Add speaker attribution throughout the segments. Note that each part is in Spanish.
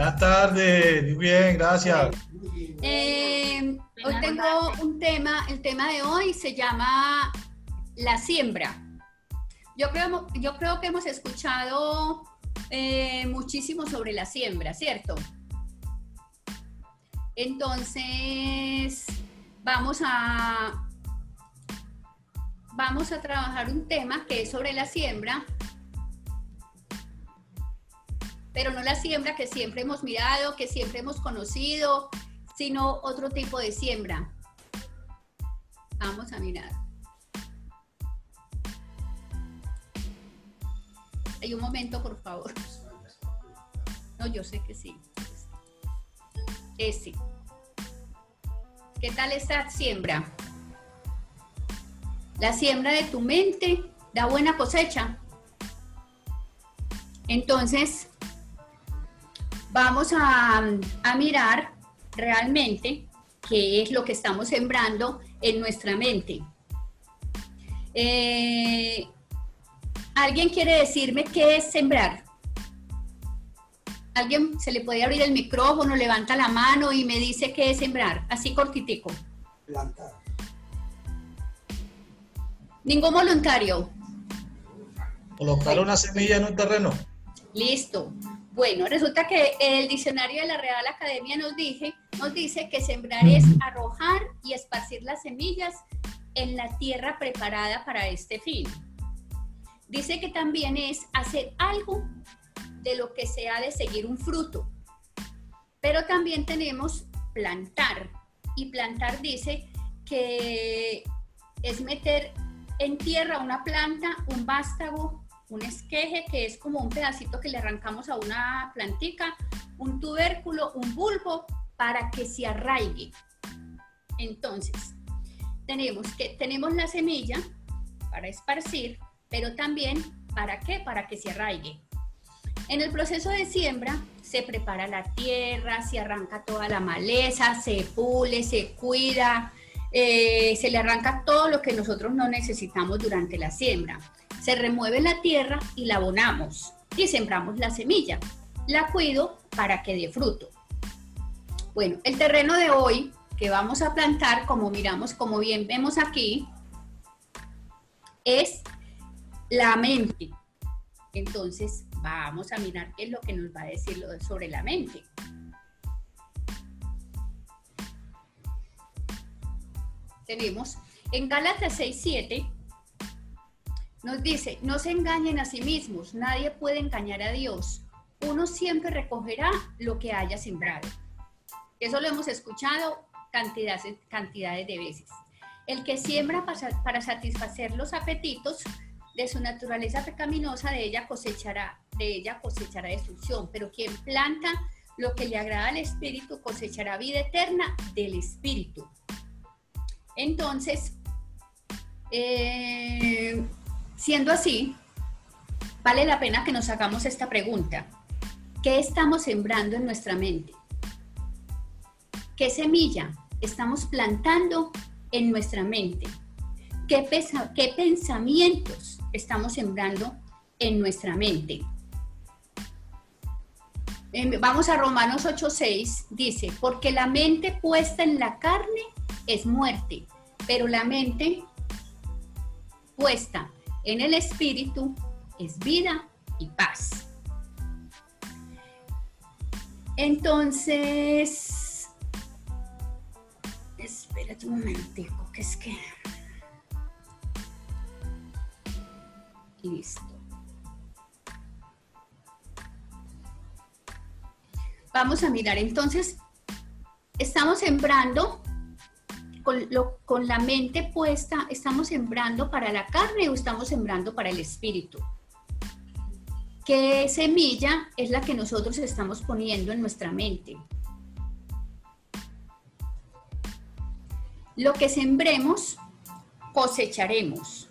Speaker 1: Buenas tardes, muy bien, gracias.
Speaker 2: Eh, hoy tengo un tema, el tema de hoy se llama la siembra. Yo creo, yo creo que hemos escuchado eh, muchísimo sobre la siembra, ¿cierto? Entonces, vamos a, vamos a trabajar un tema que es sobre la siembra, pero no la siembra que siempre hemos mirado, que siempre hemos conocido, sino otro tipo de siembra. Vamos a mirar. Hay un momento, por favor. No, yo sé que sí. Ese. ¿Qué tal esta siembra? La siembra de tu mente da buena cosecha. Entonces, vamos a, mirar realmente qué es lo que estamos sembrando en nuestra mente. Eh, ¿Alguien quiere decirme qué es sembrar? ¿Alguien se le puede abrir el micrófono, levanta la mano y me dice qué es sembrar? Así cortitico. Plantar. Ningún voluntario.
Speaker 1: Colocar una semilla en un terreno.
Speaker 2: Listo. Bueno, resulta que el diccionario de la Real Academia nos, dije, nos dice que sembrar es arrojar y esparcir las semillas en la tierra preparada para este fin. Dice que también es hacer algo de lo que se ha de seguir un fruto. Pero también tenemos plantar. Y plantar dice que es meter en tierra una planta, un vástago, un esqueje, que es como un pedacito que le arrancamos a una plantica, un tubérculo, un bulbo, para que se arraigue. Entonces, tenemos que tenemos la semilla para esparcir, pero también para qué? Para que se arraigue. En el proceso de siembra se prepara la tierra, se arranca toda la maleza, se pule, se cuida, eh, se le arranca todo lo que nosotros no necesitamos durante la siembra. Se remueve la tierra y la abonamos y sembramos la semilla. La cuido para que dé fruto. Bueno, el terreno de hoy que vamos a plantar, como miramos, como bien vemos aquí, es la mente. Entonces, vamos a mirar qué es lo que nos va a decir sobre la mente. Tenemos en Gálatas 6:7 nos dice, no se engañen a sí mismos, nadie puede engañar a Dios. Uno siempre recogerá lo que haya sembrado. Eso lo hemos escuchado cantidades, cantidades de veces. El que siembra para satisfacer los apetitos de su naturaleza pecaminosa, de ella cosechará, de ella cosechará destrucción. Pero quien planta lo que le agrada al Espíritu cosechará vida eterna del Espíritu. Entonces, eh, siendo así, vale la pena que nos hagamos esta pregunta. ¿Qué estamos sembrando en nuestra mente? ¿Qué semilla estamos plantando en nuestra mente? ¿Qué, qué pensamientos estamos sembrando en nuestra mente. Vamos a Romanos 8:6, dice, porque la mente puesta en la carne es muerte, pero la mente puesta en el espíritu es vida y paz. Entonces, espérate un momentico, que es que... Listo. Vamos a mirar entonces, estamos sembrando con, la mente puesta, ¿estamos sembrando para la carne o estamos sembrando para el espíritu? ¿Qué semilla es la que nosotros estamos poniendo en nuestra mente? Lo que sembremos, cosecharemos.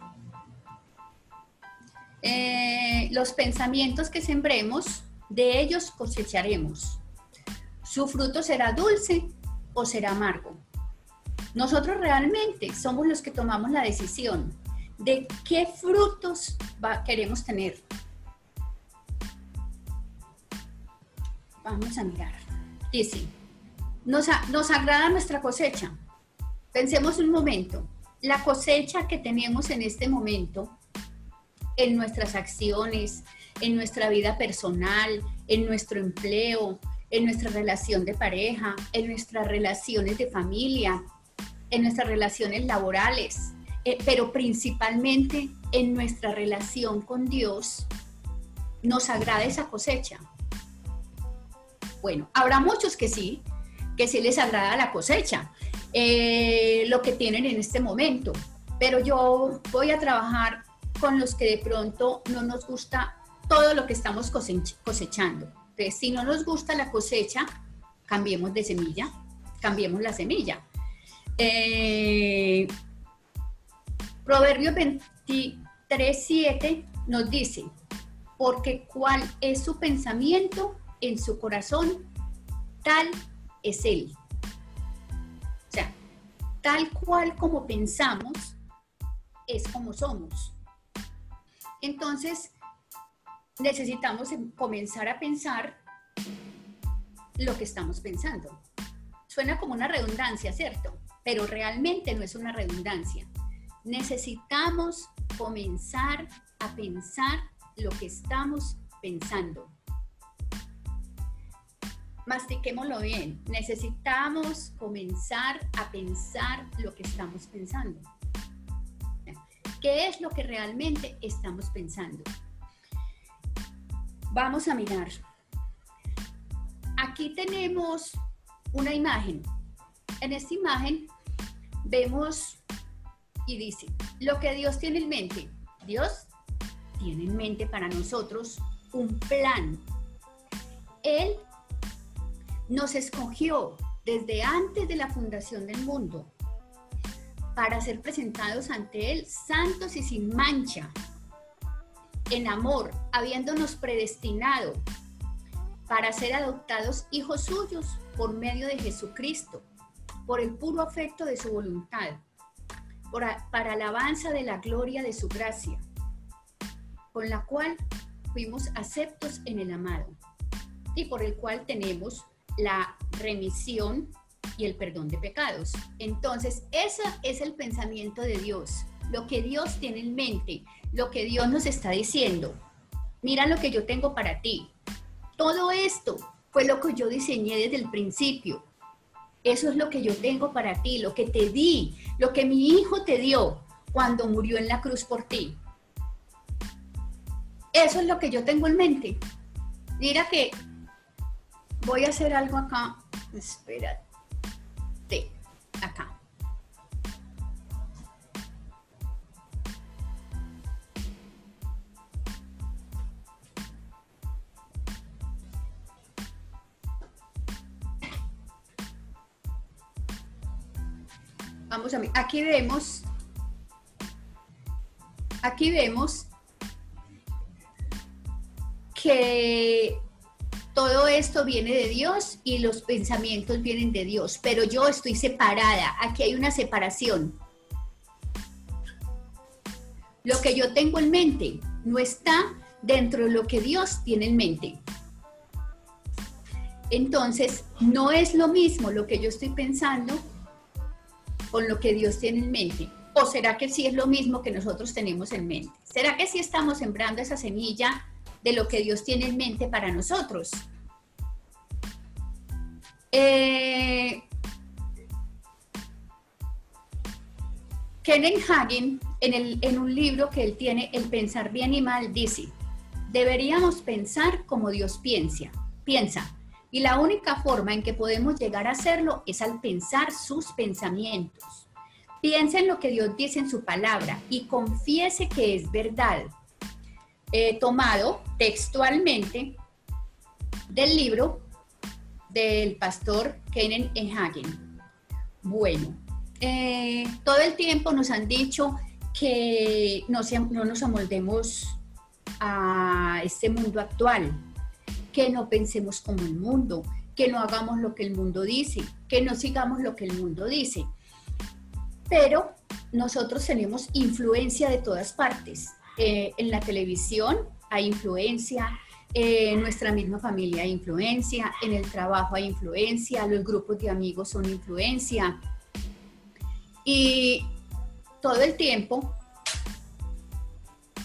Speaker 2: Eh, los pensamientos que sembremos, de ellos cosecharemos. Su fruto será dulce o será amargo. Nosotros realmente somos los que tomamos la decisión de qué frutos queremos tener. Vamos a mirar. Dice, nos, nos agrada nuestra cosecha. Pensemos un momento. La cosecha que tenemos en este momento, en nuestras acciones, en nuestra vida personal, en nuestro empleo, en nuestra relación de pareja, en nuestras relaciones de familia, en nuestras relaciones laborales, eh, pero principalmente en nuestra relación con Dios, nos agrada esa cosecha. Bueno, habrá muchos que sí, que sí les agrada la cosecha, eh, lo que tienen en este momento, pero yo voy a trabajar con los que de pronto no nos gusta todo lo que estamos cosechando. Entonces, si no nos gusta la cosecha, cambiemos de semilla, cambiemos la semilla. Eh, Proverbios 23, 7 nos dice, porque cuál es su pensamiento en su corazón, tal es él. O sea, tal cual como pensamos, es como somos. Entonces, necesitamos em, comenzar a pensar lo que estamos pensando. Suena como una redundancia, ¿cierto? Pero realmente no es una redundancia. Necesitamos comenzar a pensar lo que estamos pensando. Mastiquémoslo bien. Necesitamos comenzar a pensar lo que estamos pensando. ¿Qué es lo que realmente estamos pensando? Vamos a mirar. Aquí tenemos una imagen. En esta imagen vemos y dice, lo que Dios tiene en mente. Dios tiene en mente para nosotros un plan. Él nos escogió desde antes de la fundación del mundo para ser presentados ante Él santos y sin mancha, en amor, habiéndonos predestinado para ser adoptados hijos suyos por medio de Jesucristo, por el puro afecto de su voluntad, para alabanza de la gloria de su gracia, con la cual fuimos aceptos en el amado y por el cual tenemos la remisión y el perdón de pecados. Entonces, ese es el pensamiento de Dios, lo que Dios tiene en mente, lo que Dios nos está diciendo. Mira lo que yo tengo para ti. Todo esto fue lo que yo diseñé desde el principio. Eso es lo que yo tengo para ti, lo que te di, lo que mi hijo te dio cuando murió en la cruz por ti. Eso es lo que yo tengo en mente. Mira que voy a hacer algo acá. Espérate. Acá. Vamos a ver, aquí vemos, aquí vemos que todo esto viene de Dios y los pensamientos vienen de Dios, pero yo estoy separada, aquí hay una separación. Lo que yo tengo en mente no está dentro de lo que Dios tiene en mente. Entonces, no es lo mismo lo que yo estoy pensando con lo que Dios tiene en mente. ¿O será que sí es lo mismo que nosotros tenemos en mente? ¿Será que sí estamos sembrando esa semilla de lo que Dios tiene en mente para nosotros? Eh, Kenneth Hagen, en, en un libro que él tiene, El pensar bien y mal, dice, deberíamos pensar como Dios piensa, piensa, y la única forma en que podemos llegar a hacerlo es al pensar sus pensamientos. Piensa en lo que Dios dice en su palabra y confiese que es verdad. tomado textualmente del libro del pastor Kenen Hagen. Bueno, eh, todo el tiempo nos han dicho que no, no nos amoldemos a este mundo actual, que no pensemos como el mundo, que no hagamos lo que el mundo dice, que no sigamos lo que el mundo dice. Pero nosotros tenemos influencia de todas partes. Eh, en la televisión hay influencia, en nuestra misma familia hay influencia, en el trabajo hay influencia, los grupos de amigos son influencia. Y todo el tiempo,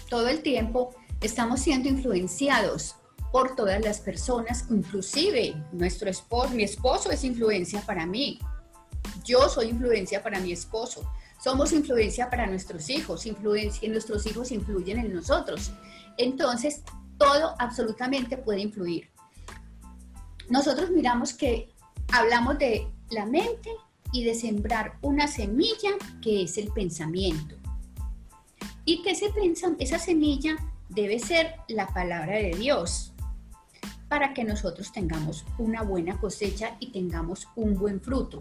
Speaker 2: todo el tiempo estamos siendo influenciados por todas las personas, inclusive nuestro esposo, mi esposo es influencia para mí, yo soy influencia para mi esposo, somos influencia para nuestros hijos, influencia, nuestros hijos influyen en nosotros. Entonces, todo absolutamente puede influir. Nosotros miramos que hablamos de la mente y de sembrar una semilla que es el pensamiento. Y que ese esa semilla debe ser la palabra de Dios para que nosotros tengamos una buena cosecha y tengamos un buen fruto.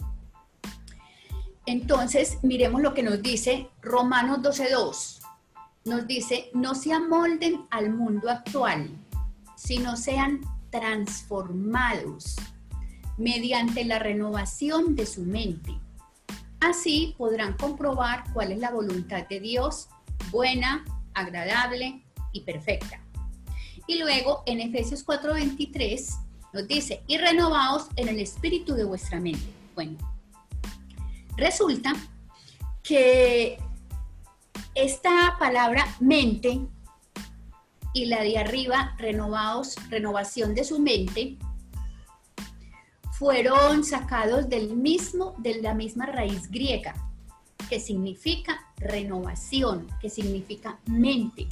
Speaker 2: Entonces, miremos lo que nos dice Romanos 12.2 nos dice, no se amolden al mundo actual, sino sean transformados mediante la renovación de su mente. Así podrán comprobar cuál es la voluntad de Dios, buena, agradable y perfecta. Y luego en Efesios 4:23 nos dice, y renovaos en el espíritu de vuestra mente. Bueno, resulta que esta palabra mente y la de arriba, renovados, renovación de su mente, fueron sacados del mismo, de la misma raíz griega, que significa renovación, que significa mente.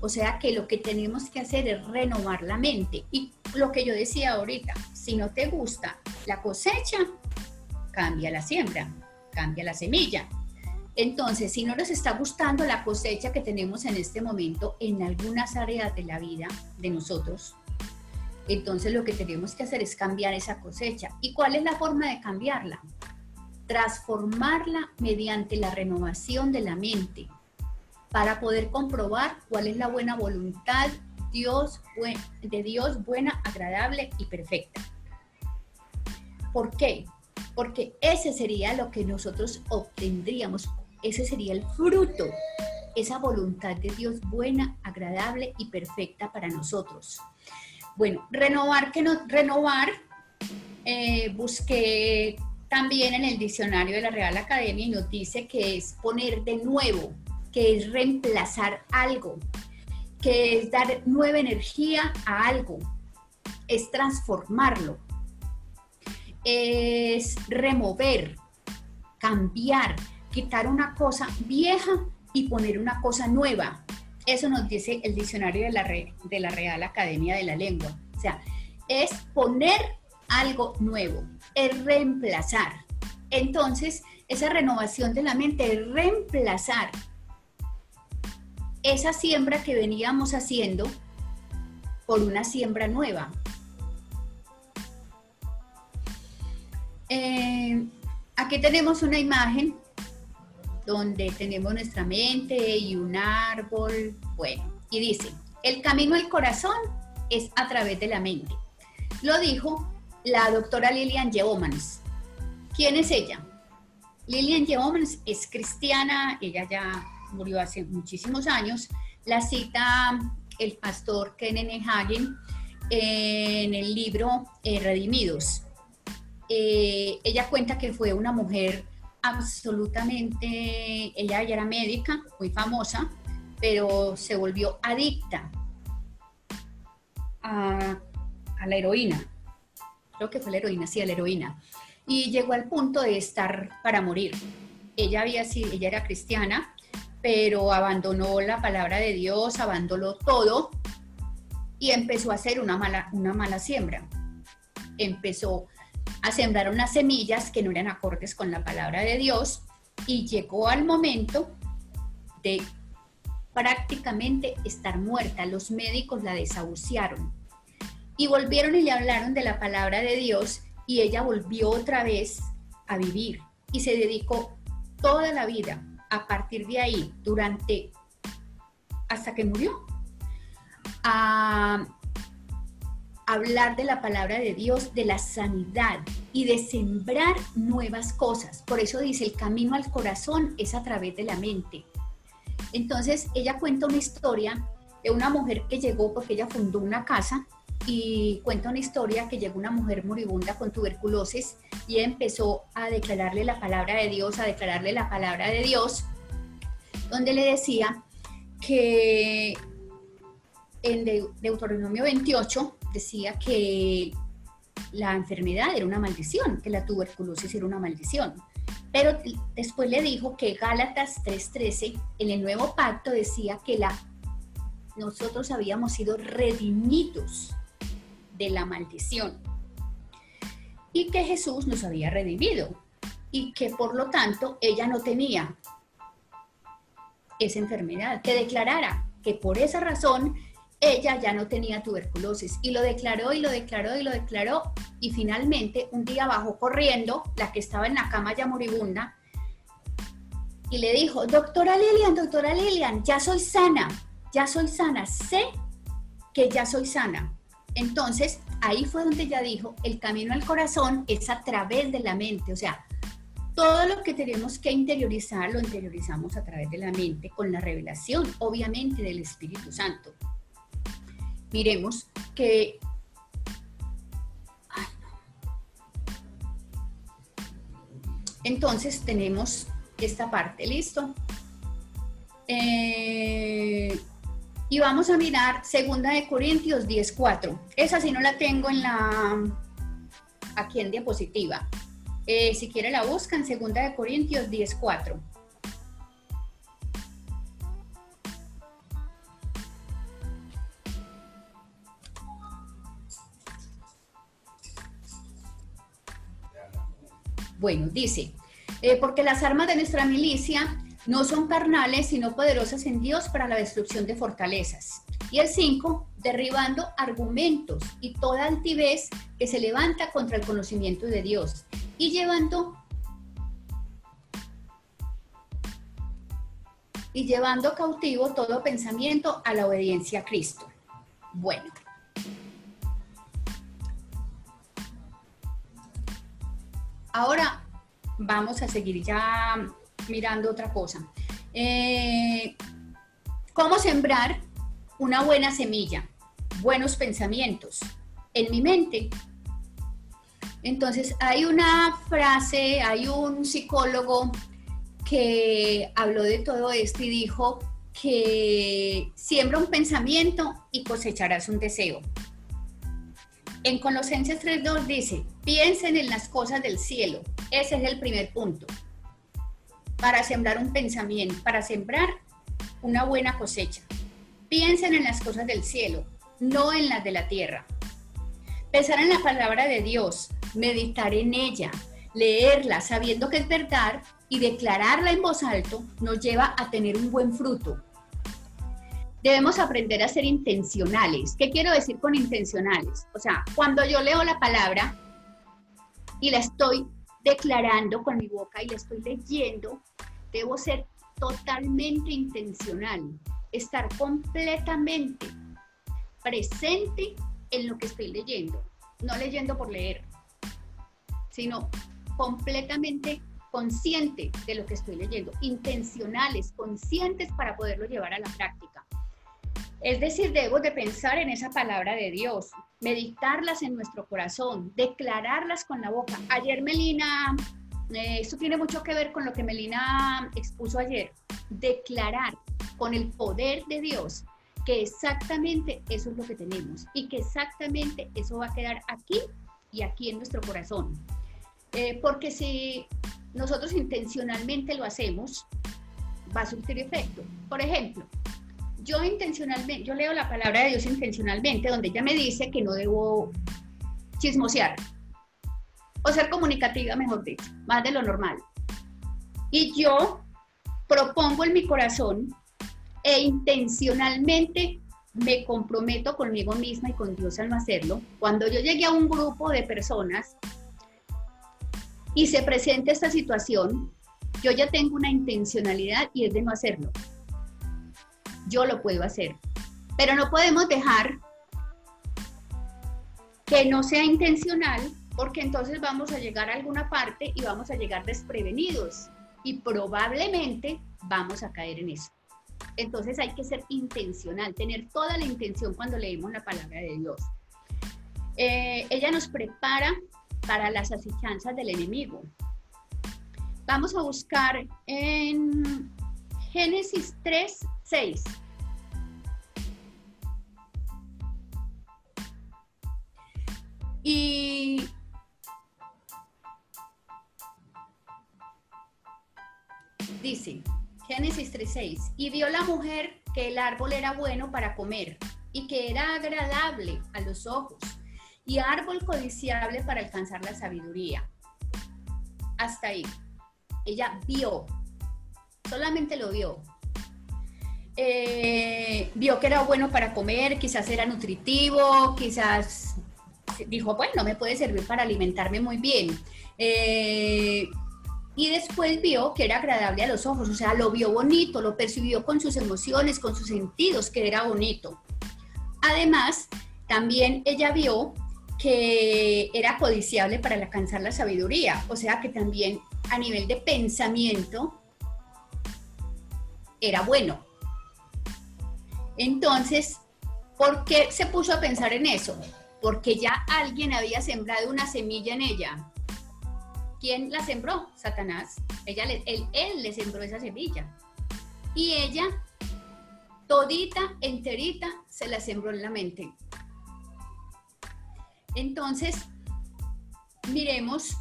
Speaker 2: O sea que lo que tenemos que hacer es renovar la mente. Y lo que yo decía ahorita, si no te gusta la cosecha, cambia la siembra, cambia la semilla. Entonces, si no nos está gustando la cosecha que tenemos en este momento en algunas áreas de la vida de nosotros, entonces lo que tenemos que hacer es cambiar esa cosecha. ¿Y cuál es la forma de cambiarla? Transformarla mediante la renovación de la mente para poder comprobar cuál es la buena voluntad de Dios buena, agradable y perfecta. ¿Por qué? Porque ese sería lo que nosotros obtendríamos ese sería el fruto, esa voluntad de Dios buena, agradable y perfecta para nosotros. Bueno, renovar, que no, renovar, eh, busqué también en el diccionario de la Real Academia y nos dice que es poner de nuevo, que es reemplazar algo, que es dar nueva energía a algo, es transformarlo, es remover, cambiar, quitar una cosa vieja y poner una cosa nueva. Eso nos dice el diccionario de la, de la Real Academia de la Lengua. O sea, es poner algo nuevo, es reemplazar. Entonces, esa renovación de la mente es reemplazar esa siembra que veníamos haciendo por una siembra nueva. Eh, aquí tenemos una imagen donde tenemos nuestra mente y un árbol. Bueno, y dice, el camino al corazón es a través de la mente. Lo dijo la doctora Lilian Yeomans. ¿Quién es ella? Lilian Yeomans es cristiana, ella ya murió hace muchísimos años. La cita el pastor Kenneth Hagen en el libro eh, Redimidos. Eh, ella cuenta que fue una mujer absolutamente, ella ya era médica, muy famosa, pero se volvió adicta a, la heroína. Creo que fue la heroína, sí, a la heroína. Y llegó al punto de estar para morir. Ella, había sido, ella era cristiana, pero abandonó la palabra de Dios, abandonó todo y empezó a hacer una mala, una mala siembra. Empezó a sembrar unas semillas que no eran acordes con la palabra de Dios y llegó al momento de prácticamente estar muerta. Los médicos la desahuciaron y volvieron y le hablaron de la palabra de Dios y ella volvió otra vez a vivir y se dedicó toda la vida a partir de ahí, durante, hasta que murió, a hablar de la palabra de Dios, de la sanidad y de sembrar nuevas cosas. Por eso dice, el camino al corazón es a través de la mente. Entonces, ella cuenta una historia de una mujer que llegó porque ella fundó una casa y cuenta una historia que llegó una mujer moribunda con tuberculosis y empezó a declararle la palabra de Dios, a declararle la palabra de Dios, donde le decía que en Deuteronomio 28 decía que la enfermedad era una maldición, que la tuberculosis era una maldición. Pero después le dijo que Gálatas 3:13 en el nuevo pacto decía que la, nosotros habíamos sido redimidos de la maldición y que Jesús nos había redimido y que por lo tanto ella no tenía esa enfermedad, que declarara que por esa razón ella ya no tenía tuberculosis y lo declaró y lo declaró y lo declaró y finalmente un día bajó corriendo, la que estaba en la cama ya moribunda, y le dijo, doctora Lilian, doctora Lilian, ya soy sana, ya soy sana, sé que ya soy sana. Entonces, ahí fue donde ella dijo, el camino al corazón es a través de la mente, o sea, todo lo que tenemos que interiorizar lo interiorizamos a través de la mente con la revelación, obviamente, del Espíritu Santo. Miremos que... Entonces tenemos esta parte, ¿listo? Eh, y vamos a mirar segunda de Corintios 10.4. Esa sí no la tengo en la aquí en diapositiva. Eh, si quiere la buscan, segunda de Corintios 10.4. Bueno, dice, eh, porque las armas de nuestra milicia no son carnales, sino poderosas en Dios para la destrucción de fortalezas. Y el 5, derribando argumentos y toda altivez que se levanta contra el conocimiento de Dios y llevando y llevando cautivo todo pensamiento a la obediencia a Cristo. Bueno, Ahora vamos a seguir ya mirando otra cosa. Eh, ¿Cómo sembrar una buena semilla? Buenos pensamientos en mi mente. Entonces, hay una frase, hay un psicólogo que habló de todo esto y dijo que siembra un pensamiento y cosecharás un deseo. En Colosenses 3.2 dice, piensen en las cosas del cielo. Ese es el primer punto. Para sembrar un pensamiento, para sembrar una buena cosecha. Piensen en las cosas del cielo, no en las de la tierra. Pensar en la palabra de Dios, meditar en ella, leerla sabiendo que es verdad y declararla en voz alto nos lleva a tener un buen fruto, debemos aprender a ser intencionales. ¿Qué quiero decir con intencionales? O sea, cuando yo leo la palabra y la estoy declarando con mi boca y estoy leyendo, debo ser totalmente intencional, estar completamente presente en lo que estoy leyendo, no leyendo por leer, sino completamente consciente de lo que estoy leyendo, intencionales, conscientes para poderlo llevar a la práctica. Es decir, debemos de pensar en esa palabra de Dios, meditarlas en nuestro corazón, declararlas con la boca. Ayer Melina, eh, esto tiene mucho que ver con lo que Melina expuso ayer, declarar con el poder de Dios que exactamente eso es lo que tenemos y que exactamente eso va a quedar aquí y aquí en nuestro corazón. Eh, porque si nosotros intencionalmente lo hacemos, va a surtir efecto. Por ejemplo, yo intencionalmente, yo leo la palabra de Dios intencionalmente, donde ella me dice que no debo chismosear o ser comunicativa, mejor dicho, más de lo normal. Y yo propongo en mi corazón e intencionalmente me comprometo conmigo misma y con Dios al no hacerlo. Cuando yo llegue a un grupo de personas y se presente esta situación, yo ya tengo una intencionalidad y es de no hacerlo yo lo puedo hacer. Pero no podemos dejar que no sea intencional porque entonces vamos a llegar a alguna parte y vamos a llegar desprevenidos y probablemente vamos a caer en eso. Entonces hay que ser intencional, tener toda la intención cuando leemos la palabra de Dios. Eh, ella nos prepara para las asechanzas del enemigo. Vamos a buscar en Génesis 3, 6. Y dice, Génesis 3:6, y vio la mujer que el árbol era bueno para comer y que era agradable a los ojos y árbol codiciable para alcanzar la sabiduría. Hasta ahí. Ella vio, solamente lo vio. Eh, vio que era bueno para comer, quizás era nutritivo, quizás dijo, bueno, me puede servir para alimentarme muy bien. Eh, y después vio que era agradable a los ojos, o sea, lo vio bonito, lo percibió con sus emociones, con sus sentidos, que era bonito. Además, también ella vio que era codiciable para alcanzar la sabiduría, o sea que también a nivel de pensamiento era bueno. Entonces, ¿por qué se puso a pensar en eso? porque ya alguien había sembrado una semilla en ella. ¿Quién la sembró? Satanás. Ella él, él le sembró esa semilla. Y ella, todita, enterita, se la sembró en la mente. Entonces, miremos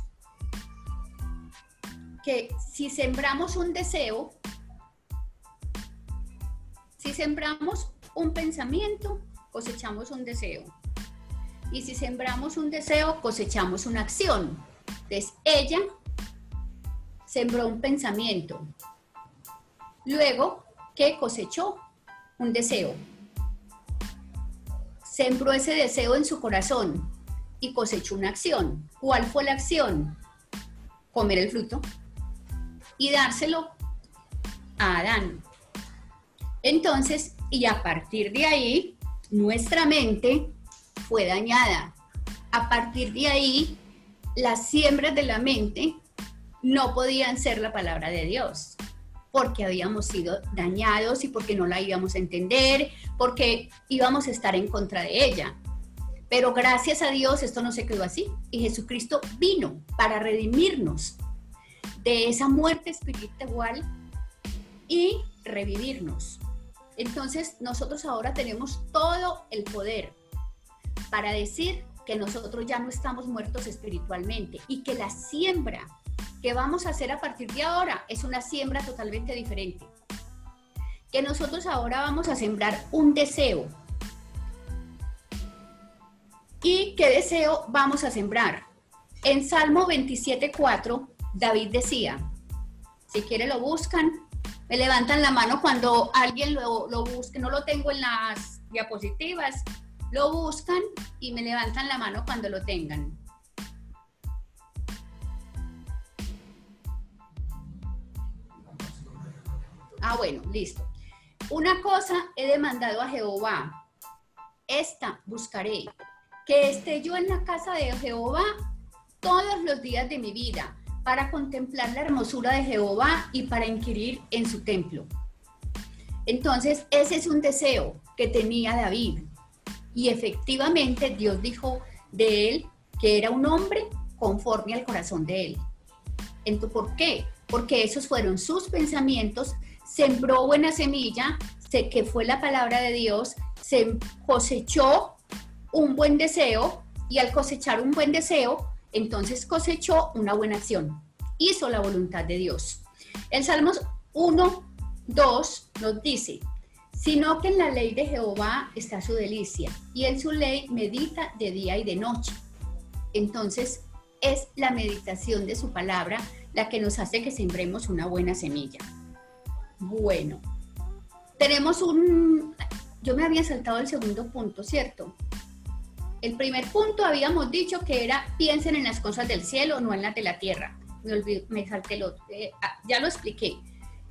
Speaker 2: que si sembramos un deseo, si sembramos un pensamiento, cosechamos un deseo. Y si sembramos un deseo, cosechamos una acción. Entonces, ella sembró un pensamiento. Luego, ¿qué cosechó? Un deseo. Sembró ese deseo en su corazón y cosechó una acción. ¿Cuál fue la acción? Comer el fruto y dárselo a Adán. Entonces, y a partir de ahí, nuestra mente fue dañada. A partir de ahí, las siembras de la mente no podían ser la palabra de Dios, porque habíamos sido dañados y porque no la íbamos a entender, porque íbamos a estar en contra de ella. Pero gracias a Dios esto no se quedó así y Jesucristo vino para redimirnos de esa muerte espiritual y revivirnos. Entonces nosotros ahora tenemos todo el poder para decir que nosotros ya no estamos muertos espiritualmente y que la siembra que vamos a hacer a partir de ahora es una siembra totalmente diferente. Que nosotros ahora vamos a sembrar un deseo. ¿Y qué deseo vamos a sembrar? En Salmo 27.4, David decía, si quiere lo buscan, me levantan la mano cuando alguien lo, lo busque, no lo tengo en las diapositivas, lo buscan y me levantan la mano cuando lo tengan. Ah, bueno, listo. Una cosa he demandado a Jehová. Esta buscaré. Que esté yo en la casa de Jehová todos los días de mi vida para contemplar la hermosura de Jehová y para inquirir en su templo. Entonces, ese es un deseo que tenía David. Y efectivamente Dios dijo de él que era un hombre conforme al corazón de él. Entonces, ¿por qué? Porque esos fueron sus pensamientos, sembró buena semilla, que fue la palabra de Dios, se cosechó un buen deseo y al cosechar un buen deseo, entonces cosechó una buena acción. Hizo la voluntad de Dios. El Salmos 1, 2 nos dice, sino que en la ley de Jehová está su delicia, y en su ley medita de día y de noche. Entonces, es la meditación de su palabra la que nos hace que sembremos una buena semilla. Bueno, tenemos un... Yo me había saltado el segundo punto, ¿cierto? El primer punto habíamos dicho que era piensen en las cosas del cielo, no en las de la tierra. Me, me salté otro. Eh, ah, ya lo expliqué.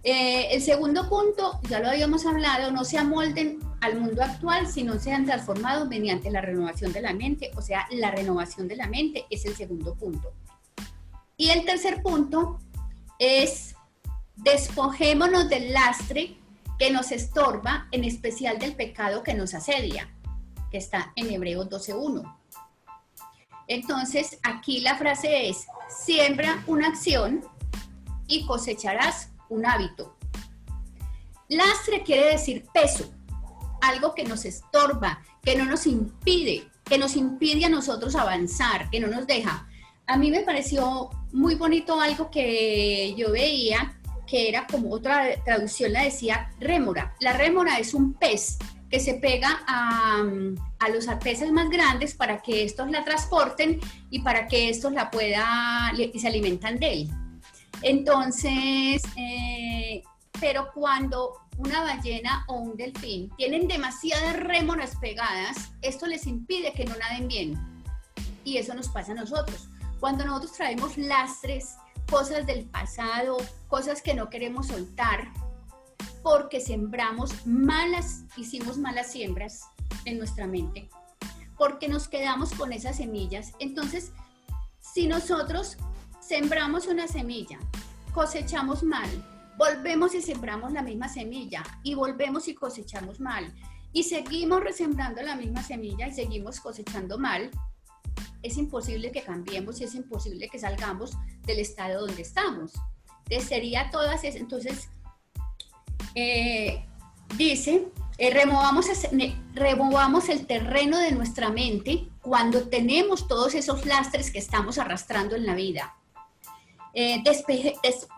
Speaker 2: Eh, el segundo punto, ya lo habíamos hablado, no se amolden al mundo actual, sino sean transformados mediante la renovación de la mente, o sea, la renovación de la mente es el segundo punto. Y el tercer punto es despojémonos del lastre que nos estorba, en especial del pecado que nos asedia, que está en Hebreos 12.1. Entonces, aquí la frase es, siembra una acción y cosecharás un hábito. Lastre quiere decir peso, algo que nos estorba, que no nos impide, que nos impide a nosotros avanzar, que no nos deja. A mí me pareció muy bonito algo que yo veía, que era como otra traducción la decía rémora. La rémora es un pez se pega a, a, los peces más grandes para que estos la transporten y para que estos la puedan y se alimentan de él. Entonces, eh, pero cuando una ballena o un delfín tienen demasiadas rémoras pegadas, esto les impide que no naden bien. Y eso nos pasa a nosotros. Cuando nosotros traemos lastres, cosas del pasado, cosas que no queremos soltar, porque sembramos malas, hicimos malas siembras en nuestra mente, porque nos quedamos con esas semillas. Entonces, si nosotros sembramos una semilla, cosechamos mal, volvemos y sembramos la misma semilla y volvemos y cosechamos mal y seguimos resembrando la misma semilla y seguimos cosechando mal, es imposible que cambiemos y es imposible que salgamos del estado donde estamos. Entonces, sería todas entonces, eh, dice, eh, removamos, el terreno de nuestra mente cuando tenemos todos esos lastres que estamos arrastrando en la vida. Eh,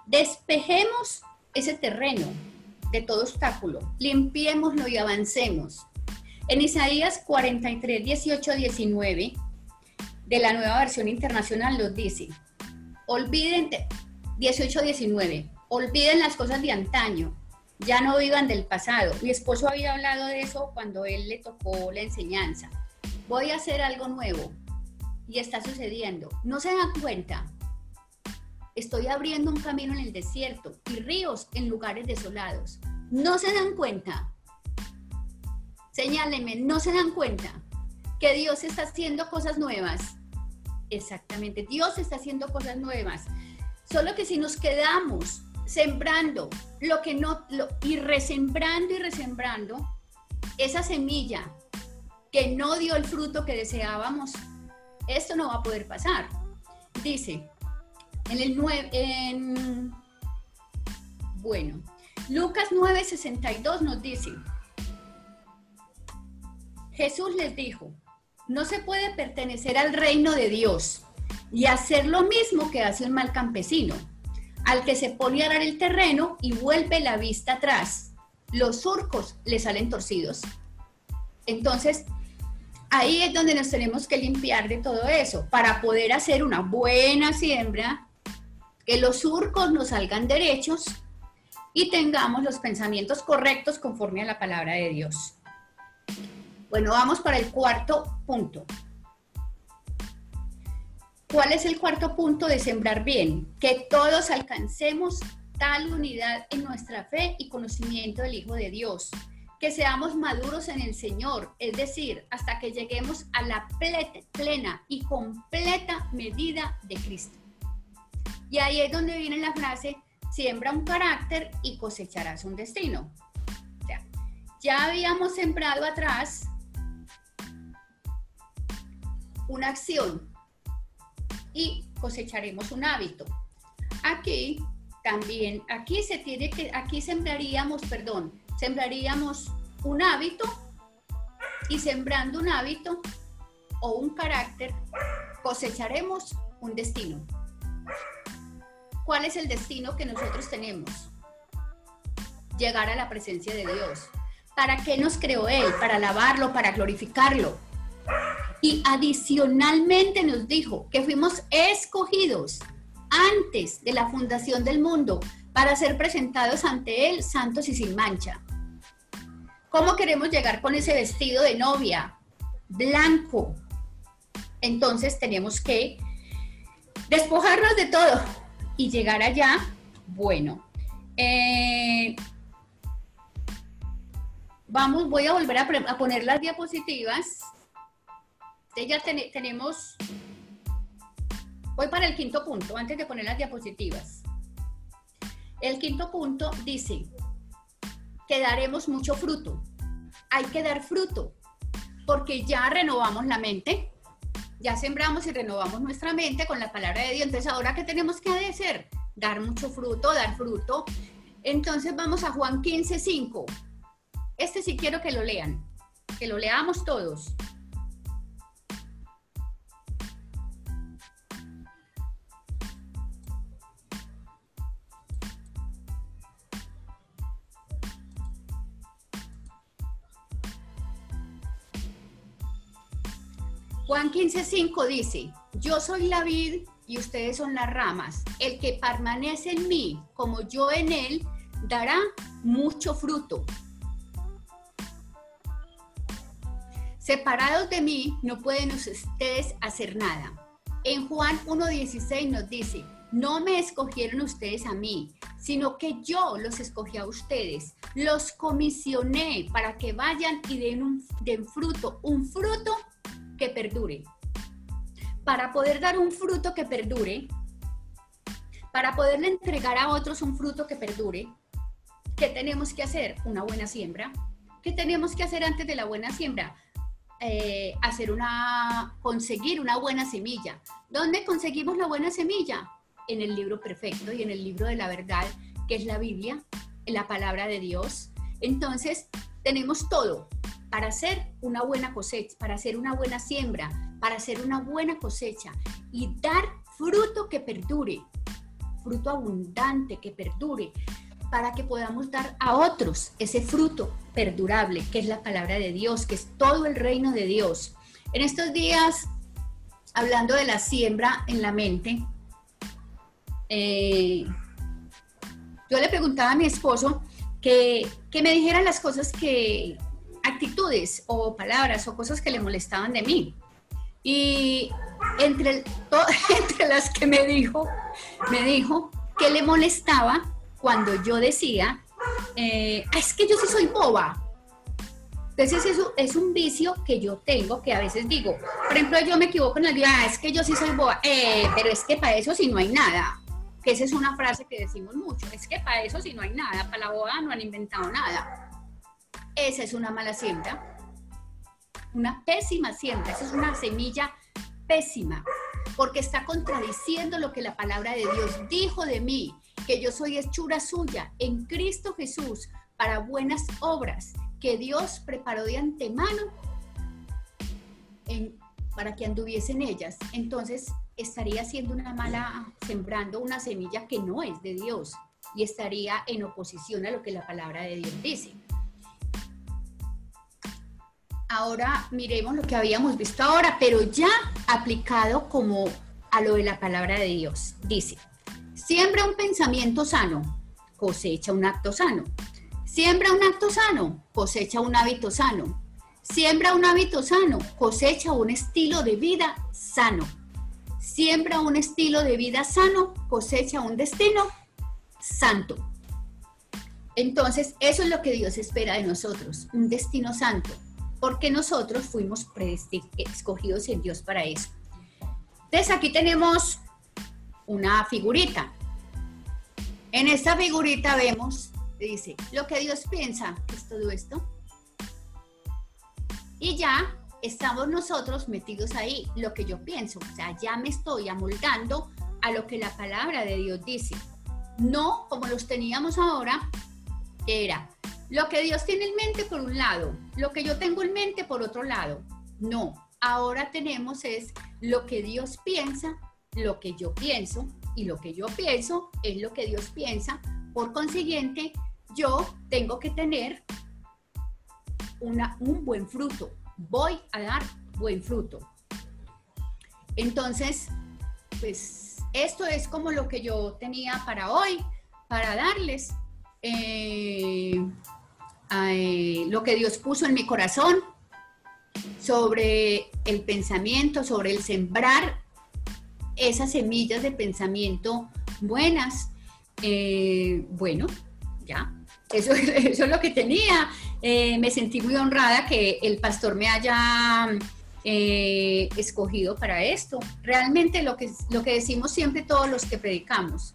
Speaker 2: despejemos ese terreno de todo obstáculo, limpiémoslo y avancemos. En Isaías 43, 18, 19 de la nueva versión internacional nos dice, olviden, 18, 19, olviden las cosas de antaño, ya no vivan del pasado. Mi esposo había hablado de eso cuando él le tocó la enseñanza. Voy a hacer algo nuevo y está sucediendo. No se dan cuenta. Estoy abriendo un camino en el desierto y ríos en lugares desolados. No se dan cuenta. Señálenme, no se dan cuenta que Dios está haciendo cosas nuevas. Exactamente, Dios está haciendo cosas nuevas. Solo que si nos quedamos sembrando lo que no, y resembrando y resembrando esa semilla que no dio el fruto que deseábamos, esto no va a poder pasar. Dice, en el 9, en, bueno, Lucas 9:62 nos dice, Jesús les dijo, no se puede pertenecer al reino de Dios y hacer lo mismo que hace un mal campesino al que se pone a arar el terreno y vuelve la vista atrás. Los surcos le salen torcidos. Entonces, ahí es donde nos tenemos que limpiar de todo eso para poder hacer una buena siembra, que los surcos nos salgan derechos y tengamos los pensamientos correctos conforme a la palabra de Dios. Bueno, vamos para el cuarto punto. ¿Cuál es el cuarto punto de sembrar bien? Que todos alcancemos tal unidad en nuestra fe y conocimiento del Hijo de Dios. Que seamos maduros en el Señor, es decir, hasta que lleguemos a la plena y completa medida de Cristo. Y ahí es donde viene la frase, siembra un carácter y cosecharás un destino. ya habíamos sembrado atrás una acción, y cosecharemos un hábito. Aquí también, aquí se tiene que, aquí sembraríamos, perdón, sembraríamos un hábito y sembrando un hábito o un carácter, cosecharemos un destino. ¿Cuál es el destino que nosotros tenemos? Llegar a la presencia de Dios. ¿Para qué nos creó Él? Para alabarlo, para glorificarlo. Y adicionalmente nos dijo que fuimos escogidos antes de la fundación del mundo para ser presentados ante Él santos y sin mancha. ¿Cómo queremos llegar con ese vestido de novia blanco? Entonces tenemos que despojarnos de todo y llegar allá, bueno. Eh, vamos, voy a volver a, a poner las diapositivas ya tenemos, voy para el quinto punto, antes de poner las diapositivas. El quinto punto dice que daremos mucho fruto. Hay que dar fruto, porque ya renovamos la mente, ya sembramos y renovamos nuestra mente con la palabra de Dios. Entonces, ahora qué tenemos que hacer? Dar mucho fruto, dar fruto. Entonces, vamos a Juan 15, 5. Este sí quiero que lo lean, que lo leamos todos. Juan 15:5 dice, yo soy la vid y ustedes son las ramas. El que permanece en mí como yo en él, dará mucho fruto. Separados de mí, no pueden ustedes hacer nada. En Juan 1.16 nos dice, no me escogieron ustedes a mí, sino que yo los escogí a ustedes. Los comisioné para que vayan y den, un, den fruto, un fruto que perdure. Para poder dar un fruto que perdure, para poderle entregar a otros un fruto que perdure, ¿qué tenemos que hacer? Una buena siembra. ¿Qué tenemos que hacer antes de la buena siembra? Eh, hacer una, conseguir una buena semilla. ¿Dónde conseguimos la buena semilla? En el libro perfecto y en el libro de la verdad, que es la Biblia, en la palabra de Dios. Entonces, tenemos todo para hacer una buena cosecha, para hacer una buena siembra, para hacer una buena cosecha y dar fruto que perdure, fruto abundante que perdure, para que podamos dar a otros ese fruto perdurable, que es la palabra de Dios, que es todo el reino de Dios. En estos días, hablando de la siembra en la mente, eh, yo le preguntaba a mi esposo que, que me dijera las cosas que, actitudes o palabras o cosas que le molestaban de mí. Y entre, entre las que me dijo, me dijo que le molestaba cuando yo decía, eh, es que yo sí soy boba. Entonces eso es un vicio que yo tengo, que a veces digo, por ejemplo, yo me equivoco en el día, ah, es que yo sí soy boba, eh, pero es que para eso sí no hay nada. Que esa es una frase que decimos mucho, es que para eso sí no hay nada, para la boda no han inventado nada. Esa es una mala siembra, una pésima siembra, esa es una semilla pésima, porque está contradiciendo lo que la palabra de Dios dijo de mí, que yo soy hechura suya en Cristo Jesús para buenas obras que Dios preparó de antemano para que anduviese en ellas. Entonces estaría haciendo una mala, sembrando una semilla que no es de Dios y estaría en oposición a lo que la palabra de Dios dice. Ahora miremos lo que habíamos visto ahora, pero ya aplicado como a lo de la palabra de Dios. Dice, siembra un pensamiento sano, cosecha un acto sano. Siembra un acto sano, cosecha un hábito sano. Siembra un hábito sano, cosecha un estilo de vida sano. Siembra un estilo de vida sano, cosecha un destino santo. Entonces, eso es lo que Dios espera de nosotros, un destino santo porque nosotros fuimos escogidos en Dios para eso. Entonces aquí tenemos una figurita. En esta figurita vemos, dice, lo que Dios piensa, es todo esto. Y ya estamos nosotros metidos ahí, lo que yo pienso. O sea, ya me estoy amoldando a lo que la palabra de Dios dice. No como los teníamos ahora, era lo que Dios tiene en mente por un lado, lo que yo tengo en mente por otro lado. No, ahora tenemos es lo que Dios piensa, lo que yo pienso y lo que yo pienso es lo que Dios piensa. Por consiguiente, yo tengo que tener una, un buen fruto. Voy a dar buen fruto. Entonces, pues esto es como lo que yo tenía para hoy, para darles. Eh, lo que Dios puso en mi corazón, sobre el pensamiento, sobre el sembrar esas semillas de pensamiento buenas. Eh, bueno, ya, eso, es lo que tenía. Eh, me sentí muy honrada que el pastor me haya eh, escogido para esto. Realmente lo que, lo que decimos siempre todos los que predicamos,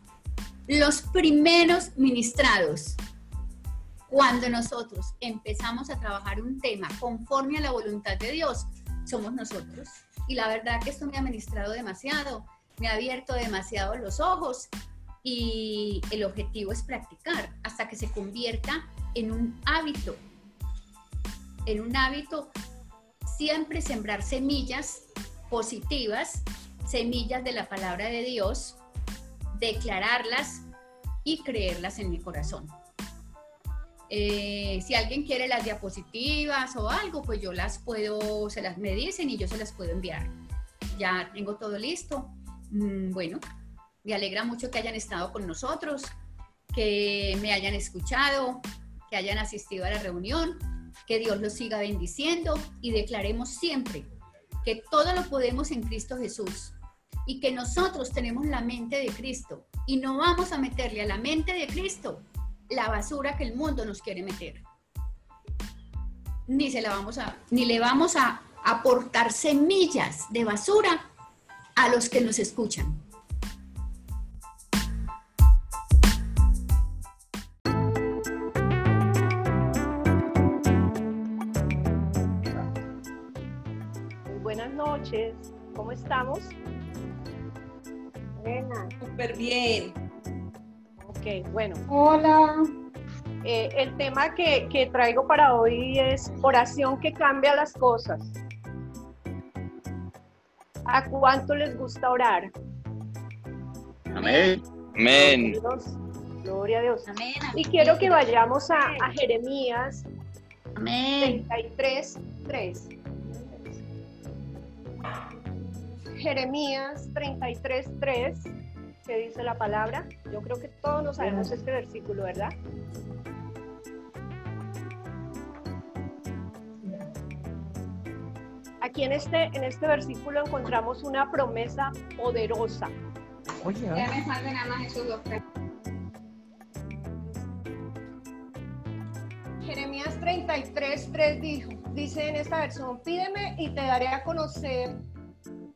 Speaker 2: los primeros ministrados cuando nosotros empezamos a trabajar un tema conforme a la voluntad de Dios, somos nosotros. Y la verdad que esto me ha ministrado demasiado, me ha abierto demasiado los ojos y el objetivo es practicar hasta que se convierta en un hábito, en un hábito siempre sembrar semillas positivas, semillas de la palabra de Dios, declararlas y creerlas en mi corazón. Eh, si alguien quiere las diapositivas o algo, pues yo las puedo, se las me dicen y yo se las puedo enviar. Ya tengo todo listo. Mm, bueno, me alegra mucho que hayan estado con nosotros, que me hayan escuchado, que hayan asistido a la reunión, que Dios los siga bendiciendo y declaremos siempre que todo lo podemos en Cristo Jesús y que nosotros tenemos la mente de Cristo y no vamos a meterle a la mente de Cristo la basura que el mundo nos quiere meter. Ni se la vamos a ni le vamos a aportar semillas de basura a los que nos escuchan.
Speaker 3: Muy buenas noches. ¿Cómo estamos?
Speaker 4: Buenas.
Speaker 5: Súper bien.
Speaker 3: Ok, bueno.
Speaker 4: Hola.
Speaker 3: Eh, el tema que, que traigo para hoy es oración que cambia las cosas. ¿A cuánto les gusta orar?
Speaker 6: Amén.
Speaker 7: Amén.
Speaker 3: Dios, Gloria a Dios.
Speaker 2: Amén.
Speaker 3: Y quiero que vayamos a, a Jeremías
Speaker 2: Amén.
Speaker 3: 33, 3. Jeremías 33, 3, que dice la palabra. Yo creo que todos nos sabemos este versículo, ¿verdad? Aquí en este, en este versículo encontramos una promesa poderosa.
Speaker 4: Ya me faltan nada más esos dos.
Speaker 3: Jeremías 33, 3 dijo, dice en esta versión, pídeme y te daré a conocer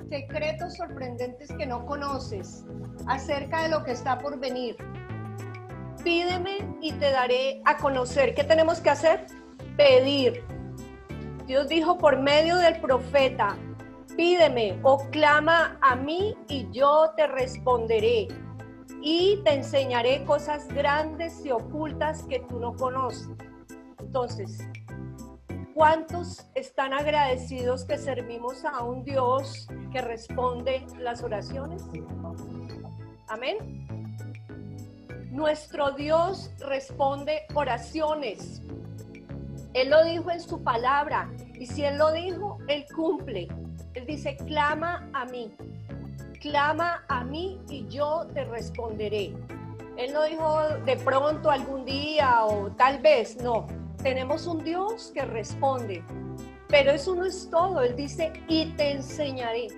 Speaker 3: secretos sorprendentes que no conoces acerca de lo que está por venir. Pídeme y te daré a conocer. ¿Qué tenemos que hacer? Pedir. Dios dijo por medio del profeta, pídeme o clama a mí y yo te responderé y te enseñaré cosas grandes y ocultas que tú no conoces. Entonces, ¿cuántos están agradecidos que servimos a un Dios que responde las oraciones? Amén. Nuestro Dios responde oraciones. Él lo dijo en su palabra y si Él lo dijo, Él cumple. Él dice, clama a mí, clama a mí y yo te responderé. Él no dijo de pronto algún día o tal vez, no. Tenemos un Dios que responde. Pero eso no es todo. Él dice, y te enseñaré.